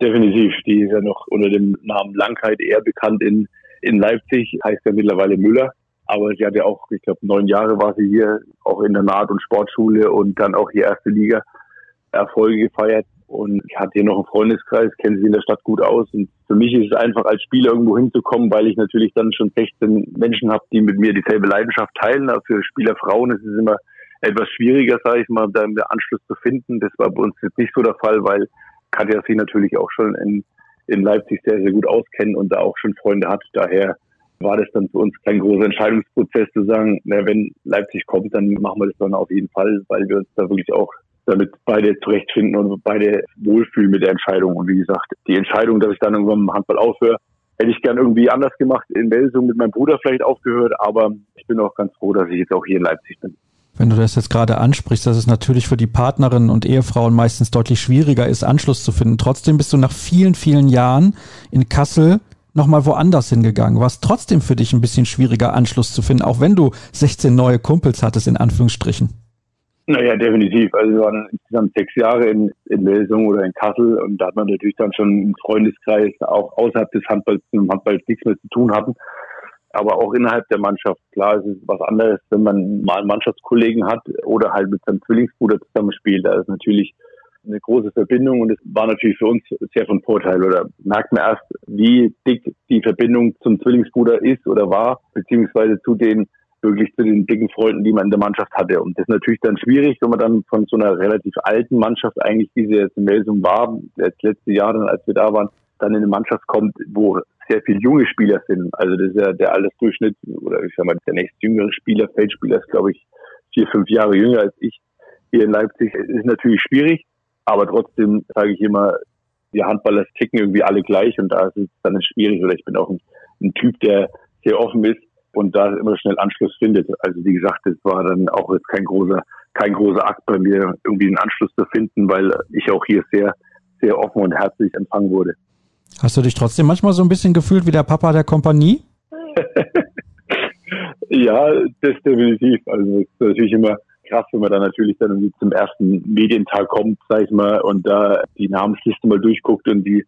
Definitiv. Die ist ja noch unter dem Namen Langheit eher bekannt in, in Leipzig, heißt ja mittlerweile Müller. Aber sie hat ja auch, ich glaube, neun Jahre war sie hier, auch in der Naht- und Sportschule und dann auch die erste Liga Erfolge gefeiert. Und hatte hier noch einen Freundeskreis, kennen sie in der Stadt gut aus. Und für mich ist es einfach als Spieler irgendwo hinzukommen, weil ich natürlich dann schon 16 Menschen habe, die mit mir dieselbe Leidenschaft teilen. Aber für Spieler Frauen ist es immer etwas schwieriger, sage ich mal, da den Anschluss zu finden. Das war bei uns jetzt nicht so der Fall, weil Katja sich natürlich auch schon in, in Leipzig sehr, sehr gut auskennt und da auch schon Freunde hat. Daher war das dann für uns kein großer Entscheidungsprozess zu sagen, na, wenn Leipzig kommt, dann machen wir das dann auf jeden Fall, weil wir uns da wirklich auch damit beide zurechtfinden und beide wohlfühlen mit der Entscheidung. Und wie gesagt, die Entscheidung, dass ich dann irgendwann im Handball aufhöre, hätte ich gern irgendwie anders gemacht, in Melsung mit meinem Bruder vielleicht aufgehört, aber ich bin auch ganz froh, dass ich jetzt auch hier in Leipzig bin. Wenn du das jetzt gerade ansprichst, dass es natürlich für die Partnerinnen und Ehefrauen meistens deutlich schwieriger ist, Anschluss zu finden. Trotzdem bist du nach vielen, vielen Jahren in Kassel nochmal woanders hingegangen. War es trotzdem für dich ein bisschen schwieriger, Anschluss zu finden, auch wenn du 16 neue Kumpels hattest, in Anführungsstrichen? Naja, definitiv. Also wir waren insgesamt sechs Jahre in, in Melsung oder in Kassel und da hat man natürlich dann schon einen Freundeskreis, auch außerhalb des Handballs, mit dem Handball nichts mehr zu tun hatten. Aber auch innerhalb der Mannschaft, klar, es ist was anderes, wenn man mal einen Mannschaftskollegen hat oder halt mit seinem Zwillingsbruder zusammenspielt. Da ist natürlich eine große Verbindung und es war natürlich für uns sehr von Vorteil oder merkt man erst, wie dick die Verbindung zum Zwillingsbruder ist oder war, beziehungsweise zu den wirklich zu den dicken Freunden, die man in der Mannschaft hatte. Und das ist natürlich dann schwierig, wenn man dann von so einer relativ alten Mannschaft eigentlich, wie sie jetzt war, das letzte Jahr dann, als wir da waren, dann in eine Mannschaft kommt, wo sehr viele junge Spieler sind. Also das ist ja der Altersdurchschnitt, oder ich sag mal, der nächste jüngere Spieler, Feldspieler ist, glaube ich, vier, fünf Jahre jünger als ich hier in Leipzig. Es ist natürlich schwierig, aber trotzdem sage ich immer, die Handballer ticken irgendwie alle gleich und da ist es dann schwierig. Oder ich bin auch ein, ein Typ, der sehr offen ist und da immer schnell Anschluss findet. Also wie gesagt, es war dann auch jetzt kein großer, kein großer Akt bei mir, irgendwie einen Anschluss zu finden, weil ich auch hier sehr, sehr offen und herzlich empfangen wurde. Hast du dich trotzdem manchmal so ein bisschen gefühlt wie der Papa der Kompanie? ja, das definitiv. Also es ist natürlich immer krass, wenn man dann natürlich dann irgendwie zum ersten Medientag kommt, sag ich mal, und da die Namensliste mal durchguckt und die,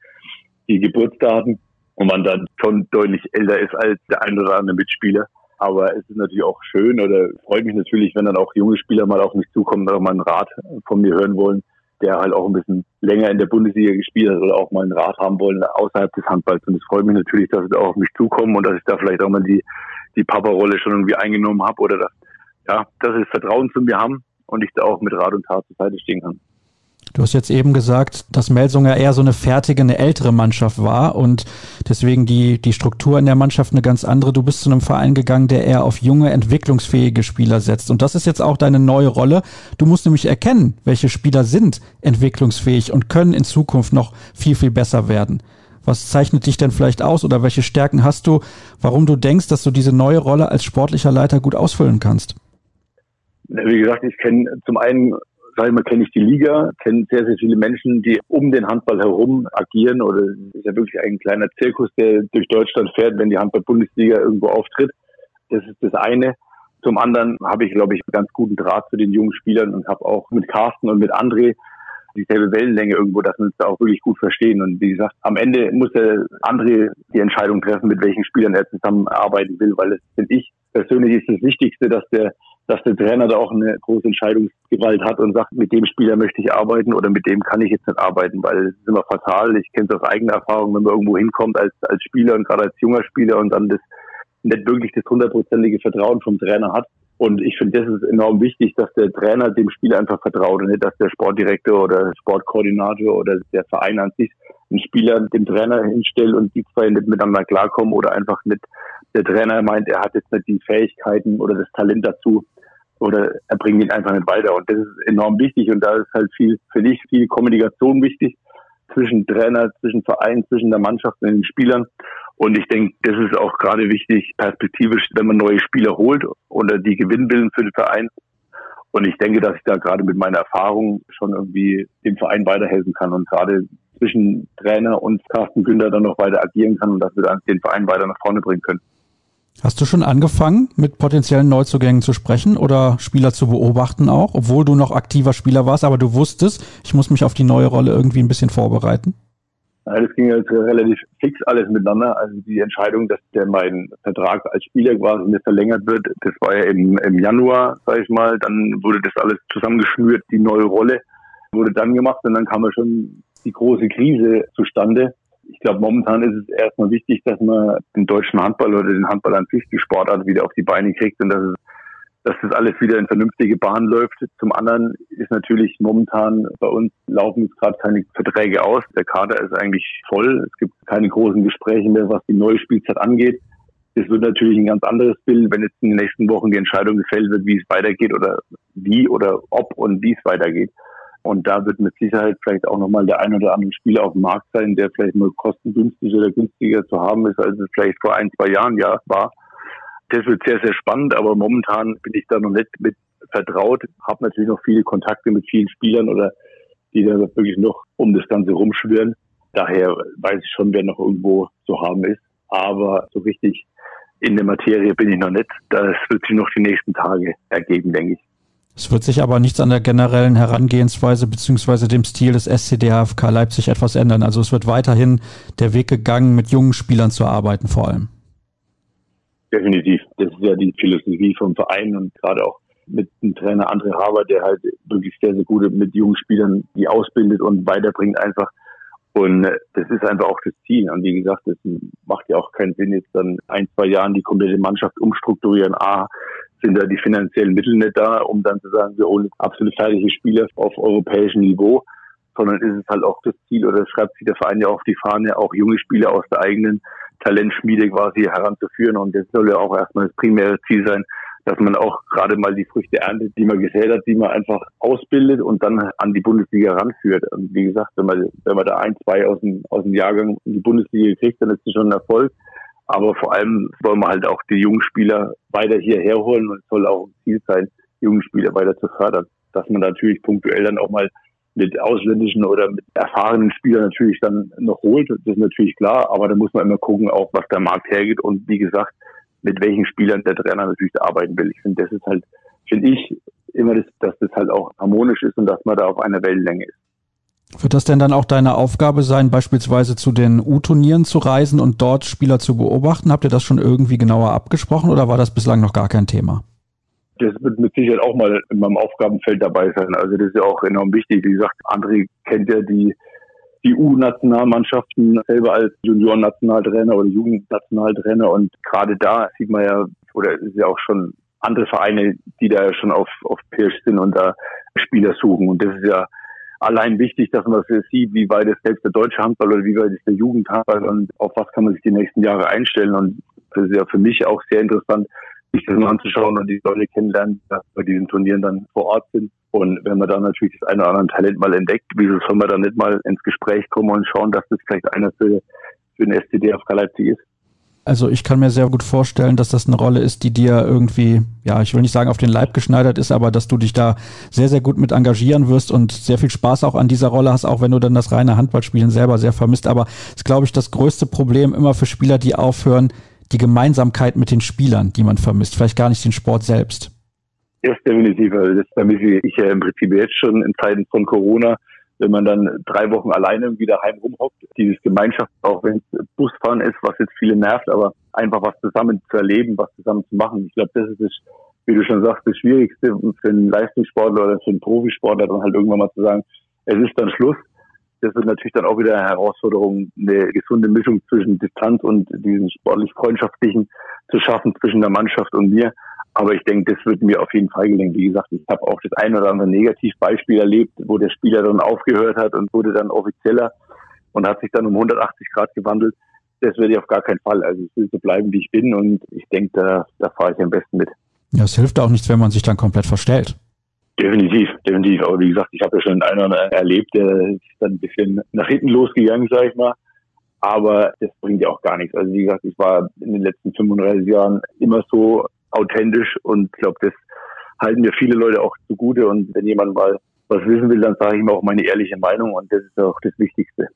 die Geburtsdaten und man dann schon deutlich älter ist als der ein oder andere Mitspieler. Aber es ist natürlich auch schön oder freut mich natürlich, wenn dann auch junge Spieler mal auf mich zukommen oder mal einen Rat von mir hören wollen, der halt auch ein bisschen länger in der Bundesliga gespielt hat oder auch mal einen Rat haben wollen außerhalb des Handballs. Und es freut mich natürlich, dass sie auch auf mich zukommen und dass ich da vielleicht auch mal die, die Papa-Rolle schon irgendwie eingenommen habe oder dass, ja, dass sie Vertrauen zu mir haben und ich da auch mit Rat und Tat zur Seite stehen kann. Du hast jetzt eben gesagt, dass Melsunger eher so eine fertige, eine ältere Mannschaft war und deswegen die, die Struktur in der Mannschaft eine ganz andere. Du bist zu einem Verein gegangen, der eher auf junge, entwicklungsfähige Spieler setzt. Und das ist jetzt auch deine neue Rolle. Du musst nämlich erkennen, welche Spieler sind entwicklungsfähig und können in Zukunft noch viel, viel besser werden. Was zeichnet dich denn vielleicht aus oder welche Stärken hast du, warum du denkst, dass du diese neue Rolle als sportlicher Leiter gut ausfüllen kannst? Wie gesagt, ich kenne zum einen sage ich mal, kenne ich die Liga, kenne sehr, sehr viele Menschen, die um den Handball herum agieren oder ist ja wirklich ein kleiner Zirkus, der durch Deutschland fährt, wenn die Handball-Bundesliga irgendwo auftritt. Das ist das eine. Zum anderen habe ich, glaube ich, einen ganz guten Draht zu den jungen Spielern und habe auch mit Carsten und mit André dieselbe Wellenlänge irgendwo, dass wir uns da auch wirklich gut verstehen. Und wie gesagt, am Ende muss der André die Entscheidung treffen, mit welchen Spielern er zusammenarbeiten will, weil es, finde ich, persönlich ist das Wichtigste, dass der dass der Trainer da auch eine große Entscheidungsgewalt hat und sagt, mit dem Spieler möchte ich arbeiten oder mit dem kann ich jetzt nicht arbeiten, weil es ist immer fatal. Ich kenne es aus eigener Erfahrung, wenn man irgendwo hinkommt als, als Spieler und gerade als junger Spieler und dann das nicht wirklich das hundertprozentige Vertrauen vom Trainer hat. Und ich finde, das ist enorm wichtig, dass der Trainer dem Spieler einfach vertraut und nicht, dass der Sportdirektor oder Sportkoordinator oder der Verein an sich einen Spieler dem Trainer hinstellt und die zwei nicht miteinander klarkommen oder einfach nicht der Trainer meint, er hat jetzt nicht die Fähigkeiten oder das Talent dazu, oder er bringt ihn einfach nicht weiter. Und das ist enorm wichtig und da ist halt viel, für dich viel Kommunikation wichtig zwischen Trainer, zwischen Verein, zwischen der Mannschaft und den Spielern. Und ich denke, das ist auch gerade wichtig, perspektivisch, wenn man neue Spieler holt oder die Gewinnwillen für den Verein. Und ich denke, dass ich da gerade mit meiner Erfahrung schon irgendwie dem Verein weiterhelfen kann und gerade zwischen Trainer und Carsten Günther dann noch weiter agieren kann und dass wir dann den Verein weiter nach vorne bringen können. Hast du schon angefangen, mit potenziellen Neuzugängen zu sprechen oder Spieler zu beobachten auch, obwohl du noch aktiver Spieler warst, aber du wusstest, ich muss mich auf die neue Rolle irgendwie ein bisschen vorbereiten? Das ging jetzt relativ fix alles miteinander. Also die Entscheidung, dass der mein Vertrag als Spieler quasi mir verlängert wird, das war ja im, im Januar, sag ich mal. Dann wurde das alles zusammengeschnürt, die neue Rolle wurde dann gemacht und dann kam ja schon die große Krise zustande. Ich glaube, momentan ist es erstmal wichtig, dass man den deutschen Handball oder den Handball an sich, die Sportart wieder auf die Beine kriegt und dass es dass das alles wieder in vernünftige Bahn läuft. Zum anderen ist natürlich momentan bei uns laufen jetzt gerade keine Verträge aus. Der Kader ist eigentlich voll. Es gibt keine großen Gespräche mehr, was die neue Spielzeit angeht. Es wird natürlich ein ganz anderes Bild, wenn jetzt in den nächsten Wochen die Entscheidung gefällt wird, wie es weitergeht oder wie oder ob und wie es weitergeht. Und da wird mit Sicherheit vielleicht auch nochmal der ein oder andere Spieler auf dem Markt sein, der vielleicht mal kostengünstig oder günstiger zu haben ist, als es vielleicht vor ein, zwei Jahren ja war das wird sehr, sehr spannend, aber momentan bin ich da noch nicht mit vertraut, habe natürlich noch viele Kontakte mit vielen Spielern oder die da wirklich noch um das Ganze rumschwirren. Daher weiß ich schon, wer noch irgendwo zu haben ist. Aber so richtig in der Materie bin ich noch nicht. Das wird sich noch die nächsten Tage ergeben, denke ich. Es wird sich aber nichts an der generellen Herangehensweise beziehungsweise dem Stil des SCDHFK Leipzig etwas ändern. Also es wird weiterhin der Weg gegangen, mit jungen Spielern zu arbeiten vor allem. Definitiv. Das ist ja die Philosophie vom Verein und gerade auch mit dem Trainer André Haber, der halt wirklich sehr, sehr gute mit jungen Spielern die ausbildet und weiterbringt einfach. Und das ist einfach auch das Ziel. Und wie gesagt, das macht ja auch keinen Sinn, jetzt dann ein, zwei Jahren die komplette Mannschaft umstrukturieren. A, sind da die finanziellen Mittel nicht da, um dann zu sagen, wir holen absolut fertige Spieler auf europäischem Niveau, sondern ist es halt auch das Ziel oder schreibt sich der Verein ja auf die Fahne, auch junge Spieler aus der eigenen Talentschmiede quasi heranzuführen. Und das soll ja auch erstmal das primäre Ziel sein, dass man auch gerade mal die Früchte erntet, die man gesät hat, die man einfach ausbildet und dann an die Bundesliga ranführt. Und wie gesagt, wenn man, wenn man da ein, zwei aus dem, aus dem Jahrgang in die Bundesliga kriegt, dann ist das schon ein Erfolg. Aber vor allem wollen wir halt auch die jungen Spieler weiter hierher holen und es soll auch ein Ziel sein, jungen Spieler weiter zu fördern. Dass man natürlich punktuell dann auch mal mit ausländischen oder mit erfahrenen Spielern natürlich dann noch holt. Das ist natürlich klar, aber da muss man immer gucken, auch was der Markt hergeht und wie gesagt, mit welchen Spielern der Trainer natürlich arbeiten will. Ich finde, das ist halt, finde ich, immer, das, dass das halt auch harmonisch ist und dass man da auf einer Wellenlänge ist. Wird das denn dann auch deine Aufgabe sein, beispielsweise zu den U-Turnieren zu reisen und dort Spieler zu beobachten? Habt ihr das schon irgendwie genauer abgesprochen oder war das bislang noch gar kein Thema? das wird mit Sicherheit auch mal in meinem Aufgabenfeld dabei sein. Also das ist ja auch enorm wichtig. Wie gesagt, André kennt ja die die U-Nationalmannschaften selber als Junioren-Nationaltrainer oder Jugendnationaltrainer und gerade da sieht man ja, oder ist ja auch schon andere Vereine, die da schon auf, auf Pirsch sind und da Spieler suchen. Und das ist ja allein wichtig, dass man das sieht, wie weit ist selbst der deutsche Handball oder wie weit ist der Jugendhandball und auf was kann man sich die nächsten Jahre einstellen. Und das ist ja für mich auch sehr interessant, sich das mal anzuschauen und die Leute kennenlernen, die bei diesen Turnieren dann vor Ort sind. Und wenn man dann natürlich das eine oder andere Talent mal entdeckt, wieso soll man dann nicht mal ins Gespräch kommen und schauen, dass das vielleicht einer für, für den STD auf Leipzig ist? Also ich kann mir sehr gut vorstellen, dass das eine Rolle ist, die dir irgendwie, ja, ich will nicht sagen auf den Leib geschneidert ist, aber dass du dich da sehr, sehr gut mit engagieren wirst und sehr viel Spaß auch an dieser Rolle hast, auch wenn du dann das reine Handballspielen selber sehr vermisst. Aber das ist, glaube ich, das größte Problem immer für Spieler, die aufhören, die Gemeinsamkeit mit den Spielern, die man vermisst, vielleicht gar nicht den Sport selbst. Ja, definitiv. Also das vermisse ich ja im Prinzip jetzt schon in Zeiten von Corona, wenn man dann drei Wochen alleine wieder heim rumhockt. Dieses Gemeinschaft, auch wenn es Busfahren ist, was jetzt viele nervt, aber einfach was zusammen zu erleben, was zusammen zu machen. Ich glaube, das ist, das, wie du schon sagst, das Schwierigste für einen Leistungssportler oder für einen Profisportler, dann halt irgendwann mal zu sagen, es ist dann Schluss das wird natürlich dann auch wieder eine Herausforderung, eine gesunde Mischung zwischen Distanz und diesen sportlich-freundschaftlichen zu schaffen zwischen der Mannschaft und mir. Aber ich denke, das wird mir auf jeden Fall gelingen. Wie gesagt, ich habe auch das ein oder andere Negativbeispiel erlebt, wo der Spieler dann aufgehört hat und wurde dann offizieller und hat sich dann um 180 Grad gewandelt. Das werde ich auf gar keinen Fall. Also ich will so bleiben, wie ich bin und ich denke, da, da fahre ich am besten mit. Ja, es hilft auch nichts, wenn man sich dann komplett verstellt. Definitiv, definitiv. Aber wie gesagt, ich habe ja schon einen oder anderen erlebt, der ist dann ein bisschen nach hinten losgegangen, sage ich mal. Aber das bringt ja auch gar nichts. Also wie gesagt, ich war in den letzten 35 Jahren immer so authentisch und ich glaube, das halten mir viele Leute auch zugute. Und wenn jemand mal was wissen will, dann sage ich ihm auch meine ehrliche Meinung und das ist auch das Wichtigste.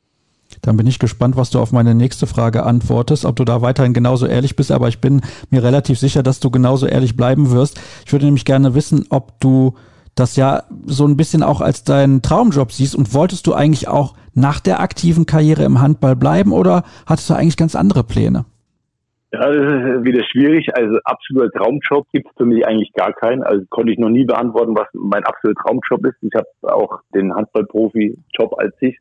Dann bin ich gespannt, was du auf meine nächste Frage antwortest, ob du da weiterhin genauso ehrlich bist, aber ich bin mir relativ sicher, dass du genauso ehrlich bleiben wirst. Ich würde nämlich gerne wissen, ob du das ja so ein bisschen auch als deinen Traumjob siehst und wolltest du eigentlich auch nach der aktiven Karriere im Handball bleiben oder hattest du eigentlich ganz andere Pläne? Ja, das ist wieder schwierig. Also absoluter Traumjob gibt es für mich eigentlich gar keinen. Also konnte ich noch nie beantworten, was mein absoluter Traumjob ist. Ich habe auch den Handballprofi-Job als sich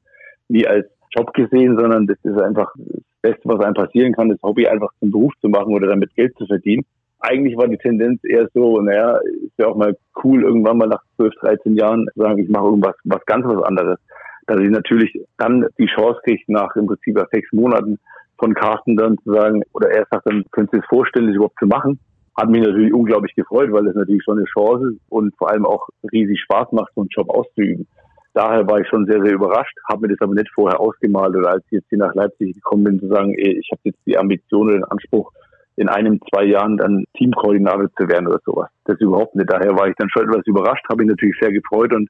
nie als Job gesehen, sondern das ist einfach das Beste, was einem passieren kann, das Hobby einfach zum Beruf zu machen oder damit Geld zu verdienen eigentlich war die Tendenz eher so, naja, ist ja auch mal cool, irgendwann mal nach 12, 13 Jahren sagen, ich mache irgendwas was ganz was anderes. Dass ich natürlich dann die Chance kriege, nach im Prinzip sechs Monaten von Carsten dann zu sagen, oder er sagt dann, könntest du es vorstellen, das überhaupt zu machen? Hat mich natürlich unglaublich gefreut, weil es natürlich schon eine Chance ist und vor allem auch riesig Spaß macht, so einen Job auszuüben. Daher war ich schon sehr, sehr überrascht, habe mir das aber nicht vorher ausgemalt oder als ich jetzt hier nach Leipzig gekommen bin, zu sagen, ey, ich habe jetzt die Ambition oder den Anspruch, in einem, zwei Jahren dann Teamkoordinator zu werden oder sowas. Das überhaupt nicht. Daher war ich dann schon etwas überrascht, habe mich natürlich sehr gefreut und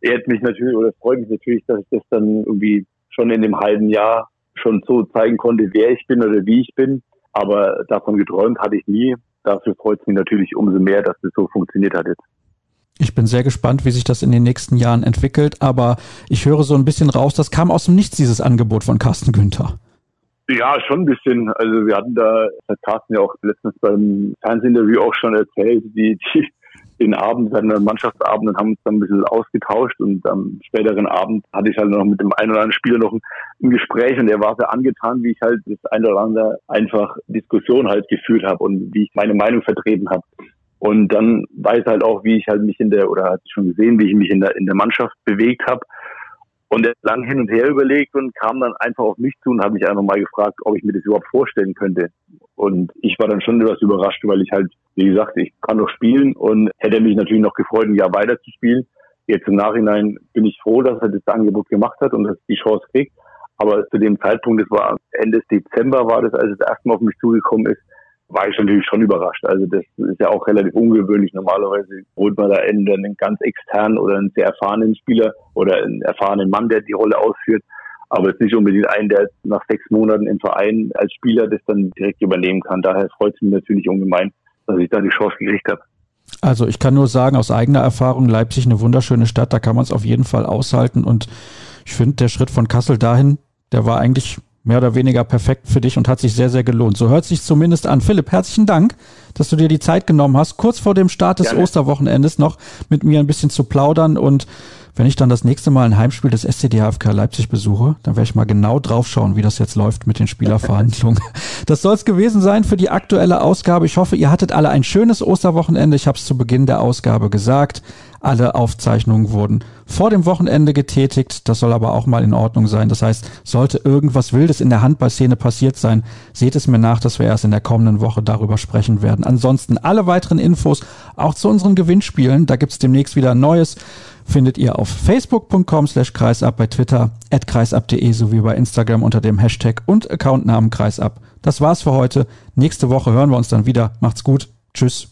ehrt mich natürlich oder freut mich natürlich, dass ich das dann irgendwie schon in dem halben Jahr schon so zeigen konnte, wer ich bin oder wie ich bin. Aber davon geträumt hatte ich nie. Dafür freut es mich natürlich umso mehr, dass das so funktioniert hat jetzt. Ich bin sehr gespannt, wie sich das in den nächsten Jahren entwickelt, aber ich höre so ein bisschen raus, das kam aus dem Nichts, dieses Angebot von Carsten Günther. Ja, schon ein bisschen. Also wir hatten da, das hat Carsten ja auch letztens beim Fernsehinterview auch schon erzählt, die, die den Abend, wir hatten einen Mannschaftsabend und haben uns dann ein bisschen ausgetauscht und am späteren Abend hatte ich halt noch mit dem einen oder anderen Spieler noch ein, ein Gespräch und er war sehr angetan, wie ich halt das eine oder andere einfach Diskussion halt geführt habe und wie ich meine Meinung vertreten habe. Und dann weiß halt auch, wie ich halt mich in der, oder hat schon gesehen, wie ich mich in der, in der Mannschaft bewegt habe und er hat lang hin und her überlegt und kam dann einfach auf mich zu und hat mich einfach mal gefragt, ob ich mir das überhaupt vorstellen könnte. Und ich war dann schon etwas überrascht, weil ich halt, wie gesagt, ich kann noch spielen und hätte mich natürlich noch gefreut, ein Jahr weiter zu spielen. Jetzt im Nachhinein bin ich froh, dass er das Angebot gemacht hat und dass ich die Chance kriege. Aber zu dem Zeitpunkt, das war Ende Dezember war das, als es das erste Mal auf mich zugekommen ist, war ich natürlich schon überrascht. Also das ist ja auch relativ ungewöhnlich. Normalerweise holt man da entweder einen ganz externen oder einen sehr erfahrenen Spieler oder einen erfahrenen Mann, der die Rolle ausführt. Aber ist nicht unbedingt ein, der nach sechs Monaten im Verein als Spieler das dann direkt übernehmen kann. Daher freut es mich natürlich ungemein, dass ich da die Chance gekriegt habe. Also ich kann nur sagen, aus eigener Erfahrung, Leipzig eine wunderschöne Stadt, da kann man es auf jeden Fall aushalten. Und ich finde, der Schritt von Kassel dahin, der war eigentlich mehr oder weniger perfekt für dich und hat sich sehr, sehr gelohnt. So hört sich zumindest an. Philipp, herzlichen Dank, dass du dir die Zeit genommen hast, kurz vor dem Start des Gerne. Osterwochenendes noch mit mir ein bisschen zu plaudern und wenn ich dann das nächste Mal ein Heimspiel des SCDHFK Leipzig besuche, dann werde ich mal genau draufschauen, wie das jetzt läuft mit den Spielerverhandlungen. das soll es gewesen sein für die aktuelle Ausgabe. Ich hoffe, ihr hattet alle ein schönes Osterwochenende. Ich habe es zu Beginn der Ausgabe gesagt. Alle Aufzeichnungen wurden vor dem Wochenende getätigt. Das soll aber auch mal in Ordnung sein. Das heißt, sollte irgendwas Wildes in der Handballszene passiert sein, seht es mir nach, dass wir erst in der kommenden Woche darüber sprechen werden. Ansonsten alle weiteren Infos auch zu unseren Gewinnspielen. Da gibt's demnächst wieder Neues findet ihr auf facebook.com slash kreisab, bei Twitter at kreisab.de sowie bei Instagram unter dem Hashtag und Accountnamen kreisab. Das war's für heute. Nächste Woche hören wir uns dann wieder. Macht's gut. Tschüss.